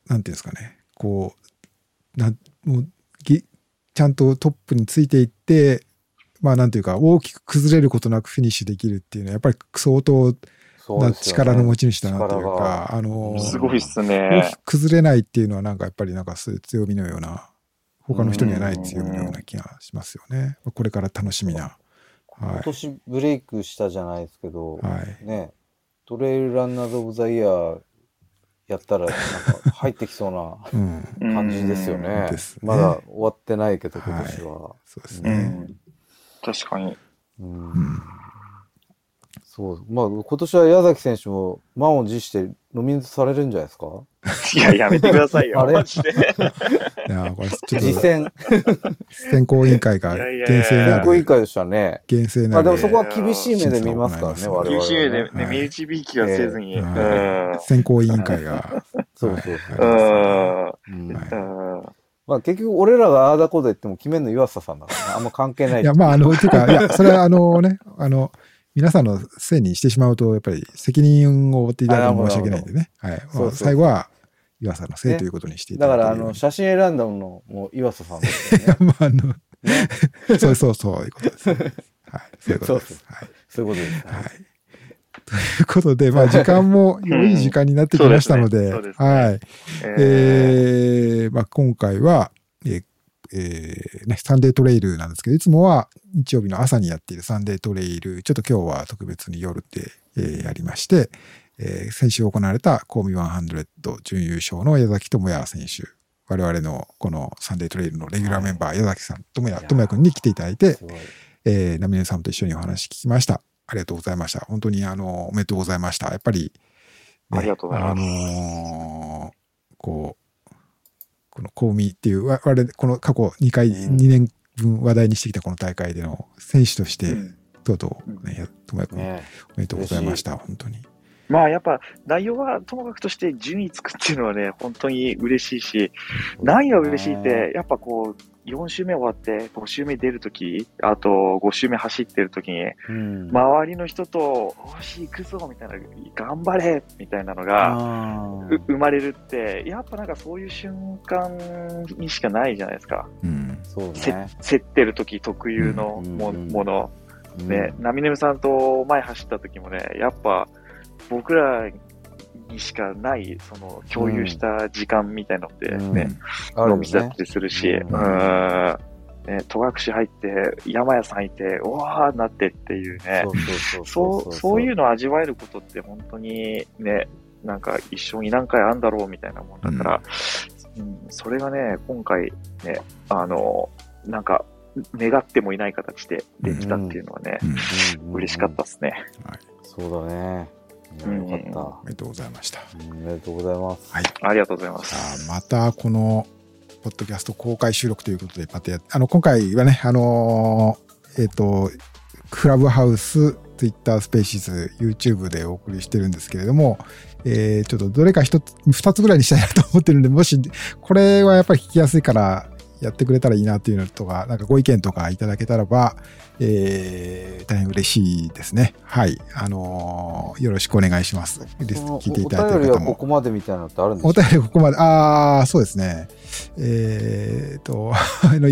なんていうんですかね、こう、なもうちゃんとトップについていって、まあなんていうか、大きく崩れることなくフィニッシュできるっていうのは、やっぱり相当な力の持ち主だなというか、あの、すごいっすね。崩れないっていうのはなんかやっぱりなんかそういう強みのような、他の人にはない強みのような気がしますよね。これから楽しみな。はい、今年ブレイクしたじゃないですけど、はい、ね、トレイルランナーズ・オブ・ザ・イヤーやったら、なんか入ってきそうな感じですよね。うん、まだ終わってないけど、今年は。はい、そうですね、うん。確かに。うんそう。まあ、今年は矢崎選手も満を持してノミネートされるんじゃないですか？いや、やめてくださいよ。あれ？マジで。いや、これちょっと。実践。選考委員会が厳正な選考委員会でしたね。厳正な。まあでもそこは厳しい目で見ますからね、我々、厳しい目で、ね、身内びきはせずに。選考委員会が。そうそうそう。まあ結局俺らがああだこうだ言っても決めるの岩佐さんだからね。あんま関係ない。いや、まああの、ていうか、いや、それはあのね、あの、皆さんのせいにしてしまうと、やっぱり責任を負っていただいて申し訳ないんでね。はい。まあ、最後は、岩佐のせいということにしていただいて、ね、だから、あの、写真選んだのも岩佐さんですよね。まあ、あの、ね、そうそうそう、いうことです、ね。はい。そういうことです。はい。そういうことです。はい。ということで、まあ、時間も良い時間になってきましたので、はい。えー、まあ、今回は、えー、えー、ね、サンデートレイルなんですけど、いつもは日曜日の朝にやっているサンデートレイル、ちょっと今日は特別に夜で、えー、やりまして、えー、先週行われたコーミ100準優勝の矢崎智也選手、我々のこのサンデートレイルのレギュラーメンバー、矢崎さん、智也、智也君に来ていただいて、えー、ナミネさんと一緒にお話聞きました。ありがとうございました。本当にあの、おめでとうございました。やっぱり、ね、ありがとうございます。あのー、こう、この公務っていう、我々、この過去2回、うん、2年分話題にしてきたこの大会での選手として、とうとうね、ともやくん、おめでとうございました、本当に。まあやっぱ内容はともかくとして順位つくっていうのはね、本当に嬉しいし、何が嬉しいって、やっぱこう、4周目終わって5周目出るとき、あと5周目走ってるときに、うん、周りの人と、おし、行くぞみたいな、頑張れみたいなのが生まれるって、やっぱなんかそういう瞬間にしかないじゃないですか。うん、そうね。競ってるとき特有のも,、もの。ね、ナミネムさんと前走った時もね、やっぱ僕らにしかない、その共有した時間みたいのってね、うん、飲みだったりするし、うん、ね、戸隠入って、山屋さんいて、うわーなってっていうね、そう、そういうのを味わえることって本当にね、なんか一生に何回あんだろうみたいなもんだから、うん、うん、それがね、今回ね、あの、なんか、願ってもいない形でできたっていうのはね、嬉しかったですね。はい、そうだね。よかった。おめでとうございました。おめでとうございます。はい。ありがとうございます。またこの、ポッドキャスト公開収録ということで、またやあの、今回はね、あのー、えっ、ー、と、クラブハウス、ツイッタースペーシズ、YouTube でお送りしてるんですけれども、えー、ちょっとどれか一つ、二つぐらいにしたいなと思ってるんで、もし、これはやっぱり聞きやすいからやってくれたらいいなっていうのとか、なんかご意見とかいただけたらば、えー、大変嬉しいですね。はい。あのー、よろしくお願いします。聞いていただいてる方も。お便りはここまでみたいなのってあるんですか？お便りここまで。ああ、そうですね。えー、と、あの、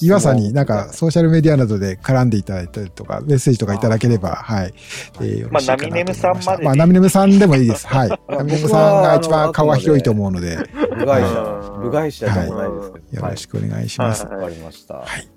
岩さんになんかソーシャルメディアなどで絡んでいただいたりとか、メッセージとかいただければ、はい。えー、まあ、ナミネムさんまで。まあ、ナミネムさんでもいいです。はい。ナミネムさんが一番顔は広いと思うので。部外者、部外者でもないですけど。よろしくお願いします。わかりました。はい。